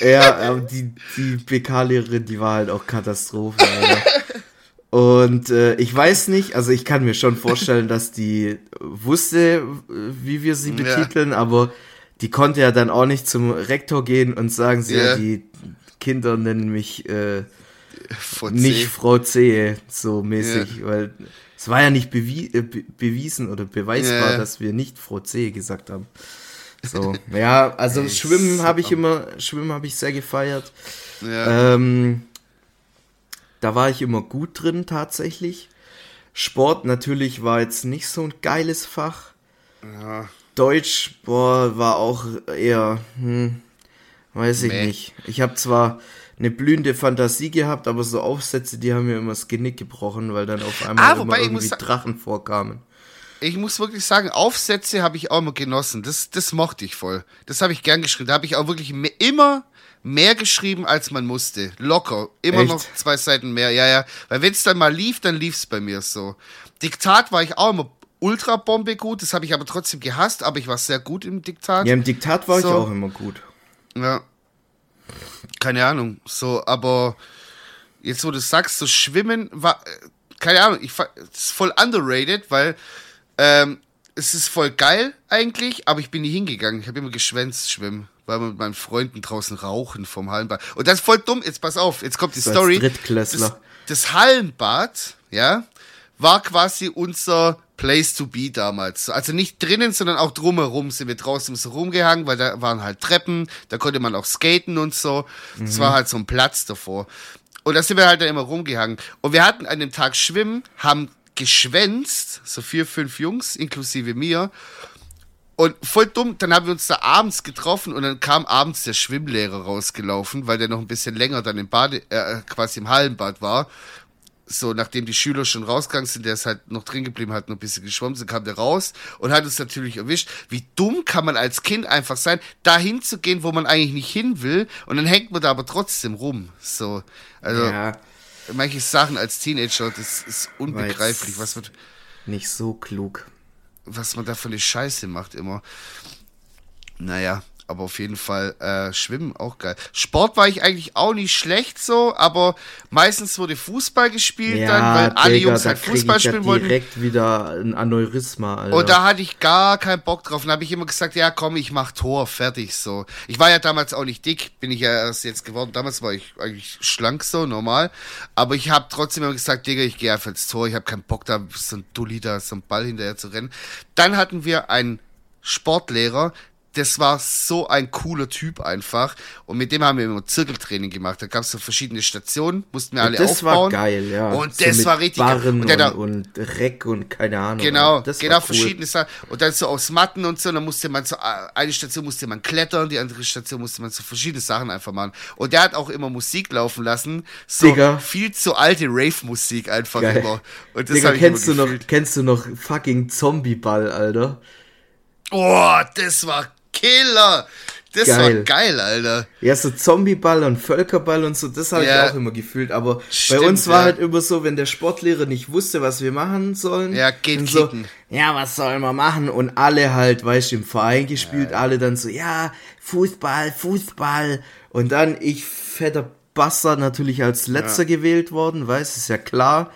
Ja, aber die, die BK-Lehrerin, die war halt auch Katastrophe, Alter. Und äh, ich weiß nicht, also ich kann mir schon vorstellen, dass die wusste, wie wir sie betiteln, ja. aber die konnte ja dann auch nicht zum Rektor gehen und sagen, sie, ja. ja die Kinder nennen mich äh, Frau nicht Frau C, so mäßig, ja. weil es war ja nicht bewie äh, be bewiesen oder beweisbar, ja. dass wir nicht Frau C gesagt haben. So, ja, also Schwimmen habe ich immer, Schwimmen habe ich sehr gefeiert. Ja. Ähm, da war ich immer gut drin tatsächlich. Sport natürlich war jetzt nicht so ein geiles Fach. Ja. Deutsch, boah, war auch eher, hm, weiß ich Mäh. nicht. Ich habe zwar eine blühende Fantasie gehabt, aber so Aufsätze, die haben mir immer das Genick gebrochen, weil dann auf einmal ah, immer irgendwie Drachen vorkamen. Ich muss wirklich sagen, Aufsätze habe ich auch immer genossen. Das, das mochte ich voll. Das habe ich gern geschrieben. Da habe ich auch wirklich mehr, immer mehr geschrieben, als man musste. Locker. Immer Echt? noch zwei Seiten mehr. Ja, ja. Weil wenn es dann mal lief, dann lief es bei mir so. Diktat war ich auch immer ultra Bombe gut. Das habe ich aber trotzdem gehasst, aber ich war sehr gut im Diktat. Ja, im Diktat war so. ich auch immer gut. Ja. Keine Ahnung. So, aber jetzt, wo du sagst, so Schwimmen war, keine Ahnung, ich ist voll underrated, weil ähm, es ist voll geil eigentlich, aber ich bin nie hingegangen. Ich habe immer geschwänzt schwimmen, weil wir mit meinen Freunden draußen rauchen vom Hallenbad. Und das ist voll dumm. Jetzt pass auf, jetzt kommt die so Story. Das, das Hallenbad, ja, war quasi unser Place to be damals. Also nicht drinnen, sondern auch drumherum sind wir draußen so rumgehangen, weil da waren halt Treppen, da konnte man auch skaten und so. Es mhm. war halt so ein Platz davor. Und da sind wir halt dann immer rumgehangen. Und wir hatten an dem Tag Schwimmen, haben geschwänzt, so vier, fünf Jungs, inklusive mir. Und voll dumm, dann haben wir uns da abends getroffen und dann kam abends der Schwimmlehrer rausgelaufen, weil der noch ein bisschen länger dann im Bade, äh, quasi im Hallenbad war so nachdem die Schüler schon rausgegangen sind, der ist halt noch drin geblieben, hat noch ein bisschen geschwommen, dann kam der raus und hat uns natürlich erwischt. Wie dumm kann man als Kind einfach sein, da hinzugehen, wo man eigentlich nicht hin will und dann hängt man da aber trotzdem rum. So, also ja. Manche Sachen als Teenager, das ist unbegreiflich, was wird nicht so klug, was man da für eine Scheiße macht immer. Naja, aber auf jeden Fall äh, Schwimmen auch geil. Sport war ich eigentlich auch nicht schlecht so, aber meistens wurde Fußball gespielt ja, dann, weil alle Digga, Jungs halt Fußball spielen ja wollten. direkt wieder ein Aneurysma, Alter. Und da hatte ich gar keinen Bock drauf. Und habe ich immer gesagt, ja komm, ich mach Tor, fertig so. Ich war ja damals auch nicht dick, bin ich ja erst jetzt geworden. Damals war ich eigentlich schlank so, normal. Aber ich habe trotzdem immer gesagt, Digga, ich gehe einfach ins Tor. Ich habe keinen Bock da, so ein Dulli da, so ein Ball hinterher zu rennen. Dann hatten wir einen Sportlehrer, das war so ein cooler Typ einfach. Und mit dem haben wir immer Zirkeltraining gemacht. Da gab es so verschiedene Stationen, mussten wir alle das aufbauen. Das war geil, ja. Und so das war richtig Barren geil. Und, und, und Reck und keine Ahnung. Genau, das genau, cool. verschiedene Sachen. Und dann so aus Matten und so, dann musste man so, eine Station musste man klettern, die andere Station musste man so verschiedene Sachen einfach machen. Und der hat auch immer Musik laufen lassen. So Digga. viel zu alte Rave-Musik einfach geil. immer. Und das Digga, kennst du noch, kennst du noch fucking Zombie-Ball, Alter? Oh, das war Killer. Das geil. war geil, Alter. Ja, so Zombieball und Völkerball und so, das habe ja. ich auch immer gefühlt. Aber Stimmt, bei uns war ja. halt immer so, wenn der Sportlehrer nicht wusste, was wir machen sollen. Ja, geht so, Ja, was soll man machen? Und alle halt, weißt du, im Verein gespielt, ja. alle dann so, ja, Fußball, Fußball. Und dann ich, fetter Bastard natürlich als letzter ja. gewählt worden, weiß, ist ja klar.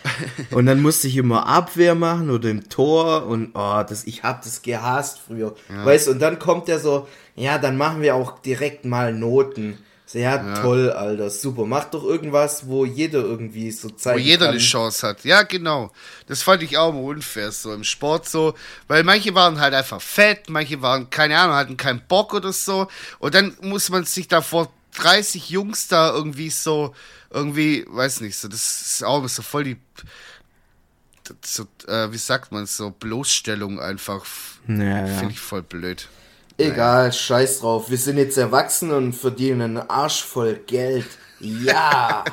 Und dann musste ich immer Abwehr machen oder im Tor und oh, das, ich hab das gehasst früher. Ja. Weißt und dann kommt der so, ja, dann machen wir auch direkt mal Noten. So, ja, ja, toll, Alter, super. Mach doch irgendwas, wo jeder irgendwie so zeigt. Wo jeder kann. eine Chance hat. Ja, genau. Das fand ich auch unfair, so im Sport so. Weil manche waren halt einfach fett, manche waren, keine Ahnung, hatten keinen Bock oder so. Und dann muss man sich davor 30 Jungs da irgendwie so, irgendwie, weiß nicht, so, das ist auch so voll die, so, äh, wie sagt man so, Bloßstellung einfach. Ja, ja. Finde ich voll blöd. Egal, naja. scheiß drauf. Wir sind jetzt erwachsen und verdienen einen Arsch voll Geld. Ja!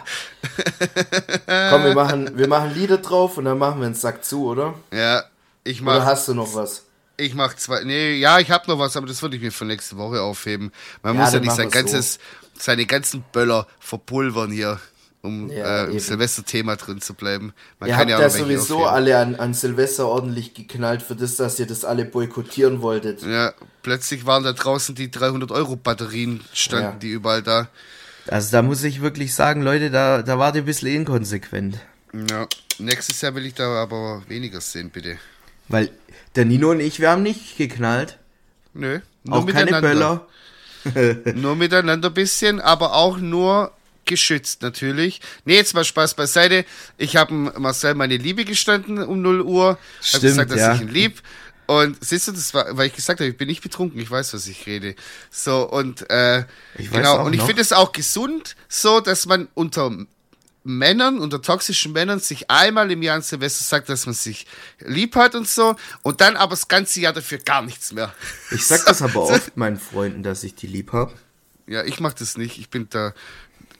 Komm, wir machen, wir machen Lieder drauf und dann machen wir einen Sack zu, oder? Ja, ich mach. Oder hast du noch was? Ich mach zwei. Nee, ja, ich hab noch was, aber das würde ich mir für nächste Woche aufheben. Man ja, muss ja nicht sein ganzes, so seine ganzen Böller verpulvern hier, um ja, äh, im Silvester-Thema drin zu bleiben. Man ihr habt ja, ja sowieso alle an, an Silvester ordentlich geknallt für das, dass ihr das alle boykottieren wolltet. Ja, plötzlich waren da draußen die 300-Euro-Batterien, standen ja. die überall da. Also da muss ich wirklich sagen, Leute, da, da wart ihr ein bisschen inkonsequent. Ja, nächstes Jahr will ich da aber weniger sehen, bitte. Weil der Nino und ich, wir haben nicht geknallt. Nö, nur Auch keine Böller. nur miteinander ein bisschen, aber auch nur geschützt natürlich. Nee, jetzt mal Spaß beiseite. Ich habe Marcel meine Liebe gestanden um 0 Uhr. Stimmt, hab gesagt, dass ja. ich ihn lieb. Und siehst du, das war, weil ich gesagt habe, ich bin nicht betrunken, ich weiß, was ich rede. So, und äh, Ich genau, und ich finde es auch gesund, so dass man unter Männern, unter toxischen Männern sich einmal im Jahr an Silvester sagt, dass man sich lieb hat und so, und dann aber das ganze Jahr dafür gar nichts mehr. Ich sag das aber oft meinen Freunden, dass ich die lieb hab. Ja, ich mach das nicht. Ich bin da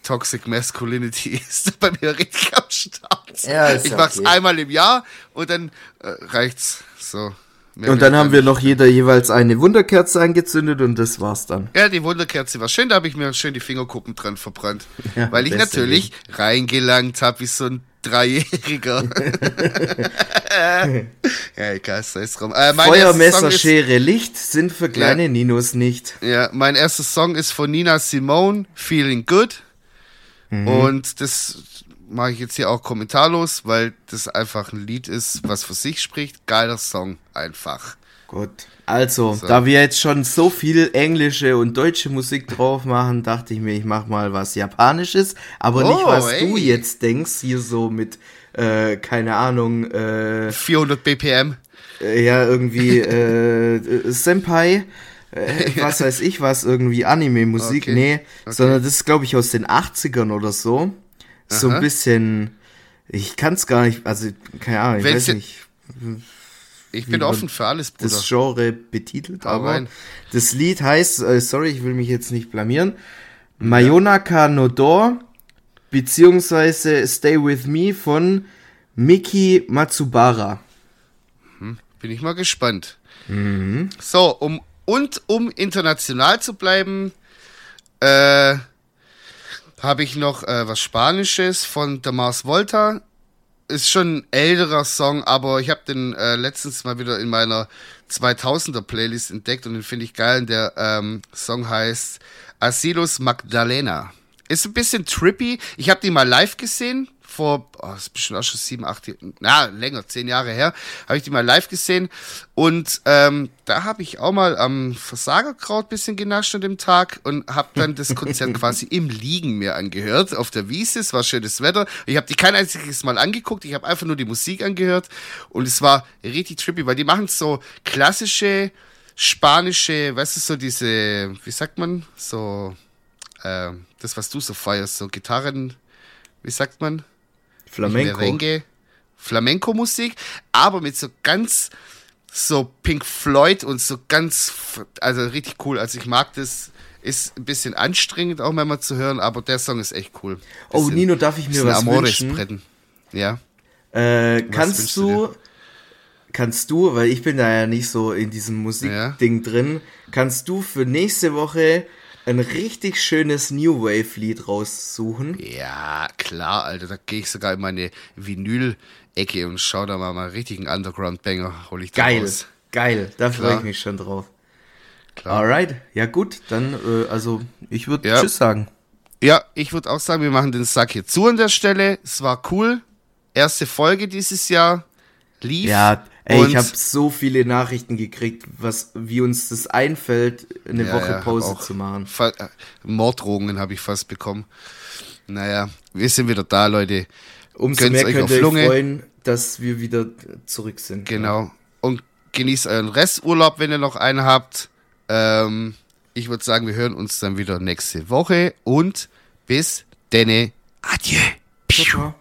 Toxic Masculinity ist bei mir richtig am Start. Ja, ich mach's okay. einmal im Jahr und dann äh, reicht's so. Mehr Und dann haben wir noch jeder jeweils eine Wunderkerze angezündet und das war's dann. Ja, die Wunderkerze war schön, da habe ich mir schön die Fingerkuppen dran verbrannt. Ja, weil ich natürlich reingelangt habe wie so ein Dreijähriger. ja, egal, sei es drum. Äh, mein Feuer, erster Messer, Song ist- Schere, Licht sind für kleine Ja. Ninos nicht. Ja, mein erster Song ist von Nina Simone, Feeling Good. Mhm. Und das mache ich jetzt hier auch kommentarlos, weil das einfach ein Lied ist, was für sich spricht. Geiler Song, einfach. Gut. Also, da wir jetzt schon so viel englische und deutsche Musik drauf machen, dachte ich mir, ich mach mal was Japanisches. Aber nicht, Oh, was ey. du jetzt denkst, hier so mit, äh, keine Ahnung, äh, 400 BPM. äh, ja, irgendwie, äh, Senpai, äh, was weiß ich was, irgendwie Anime-Musik, Okay. nee, Okay. sondern das ist, glaube ich, aus den 80ern oder so. So Aha. ein bisschen, ich kann es gar nicht, also, keine Ahnung, ich Wenn's weiß nicht, Ich bin offen für alles, Bruder. das Genre betitelt, aber rein. das Lied heißt, äh, sorry, ich will mich jetzt nicht blamieren, Mayonaka no Door, beziehungsweise Stay With Me von Miki Matsubara. Bin ich mal gespannt. So, um und um international zu bleiben, äh, habe ich noch äh, was Spanisches von der Mars Volta. Ist schon ein älterer Song, aber ich habe den äh, letztens mal wieder in meiner 2000er Playlist entdeckt und den finde ich geil. Und der ähm, Song heißt Asilos Magdalena. Ist ein bisschen trippy. Ich habe die mal live gesehen vor, oh, das ist bestimmt auch schon sieben, acht, na länger, zehn Jahre her, habe ich die mal live gesehen und ähm, da habe ich auch mal am Versagerkraut bisschen genascht an dem Tag und habe dann das Konzert quasi im Liegen mir angehört auf der Wiese. Es war schönes Wetter. Ich habe die kein einziges Mal angeguckt. Ich habe einfach nur die Musik angehört und es war richtig trippy, weil die machen so klassische spanische, weißt du, so diese, wie sagt man, so äh, das, was du so feierst, so Gitarren, wie sagt man? Flamenco. Flamenco-Musik, aber mit so ganz so Pink Floyd und so ganz, also richtig cool. Also ich mag das, ist ein bisschen anstrengend auch manchmal zu hören, aber der Song ist echt cool. Oh, Bisschen- Nino, darf ich mir was Amores wünschen? bretten. Ja. Äh, kannst du du, kannst du, weil ich bin da ja nicht so in diesem Musikding drin, kannst du für nächste Woche ein richtig schönes New Wave Lied raussuchen? Ja, klar, Alter. Da gehe ich sogar in meine Vinyl-Ecke und schau da mal mal einen richtigen Underground-Banger, hol ich da Geil, raus. geil, da freue ich mich schon drauf. Klar. Alright, ja gut, dann, äh, also ich würde Ja. Tschüss sagen. Ja, ich würde auch sagen, wir machen den Sack hier zu an der Stelle. Es war cool. Erste Folge dieses Jahr lief. Ja, ey, Und- ich habe so viele Nachrichten gekriegt, was, wie uns das einfällt, eine Ja, Woche ja, Pause zu machen. Äh, Morddrohungen habe ich fast bekommen. Naja, wir sind wieder da, Leute. Umso Gönnt's mehr euch könnt ihr euch freuen, dass wir wieder zurück sind. Genau. Und genießt euren Resturlaub, wenn ihr noch einen habt. Ähm, ich würde sagen, wir hören uns dann wieder nächste Woche und bis denne. Adieu. Ciao, ciao.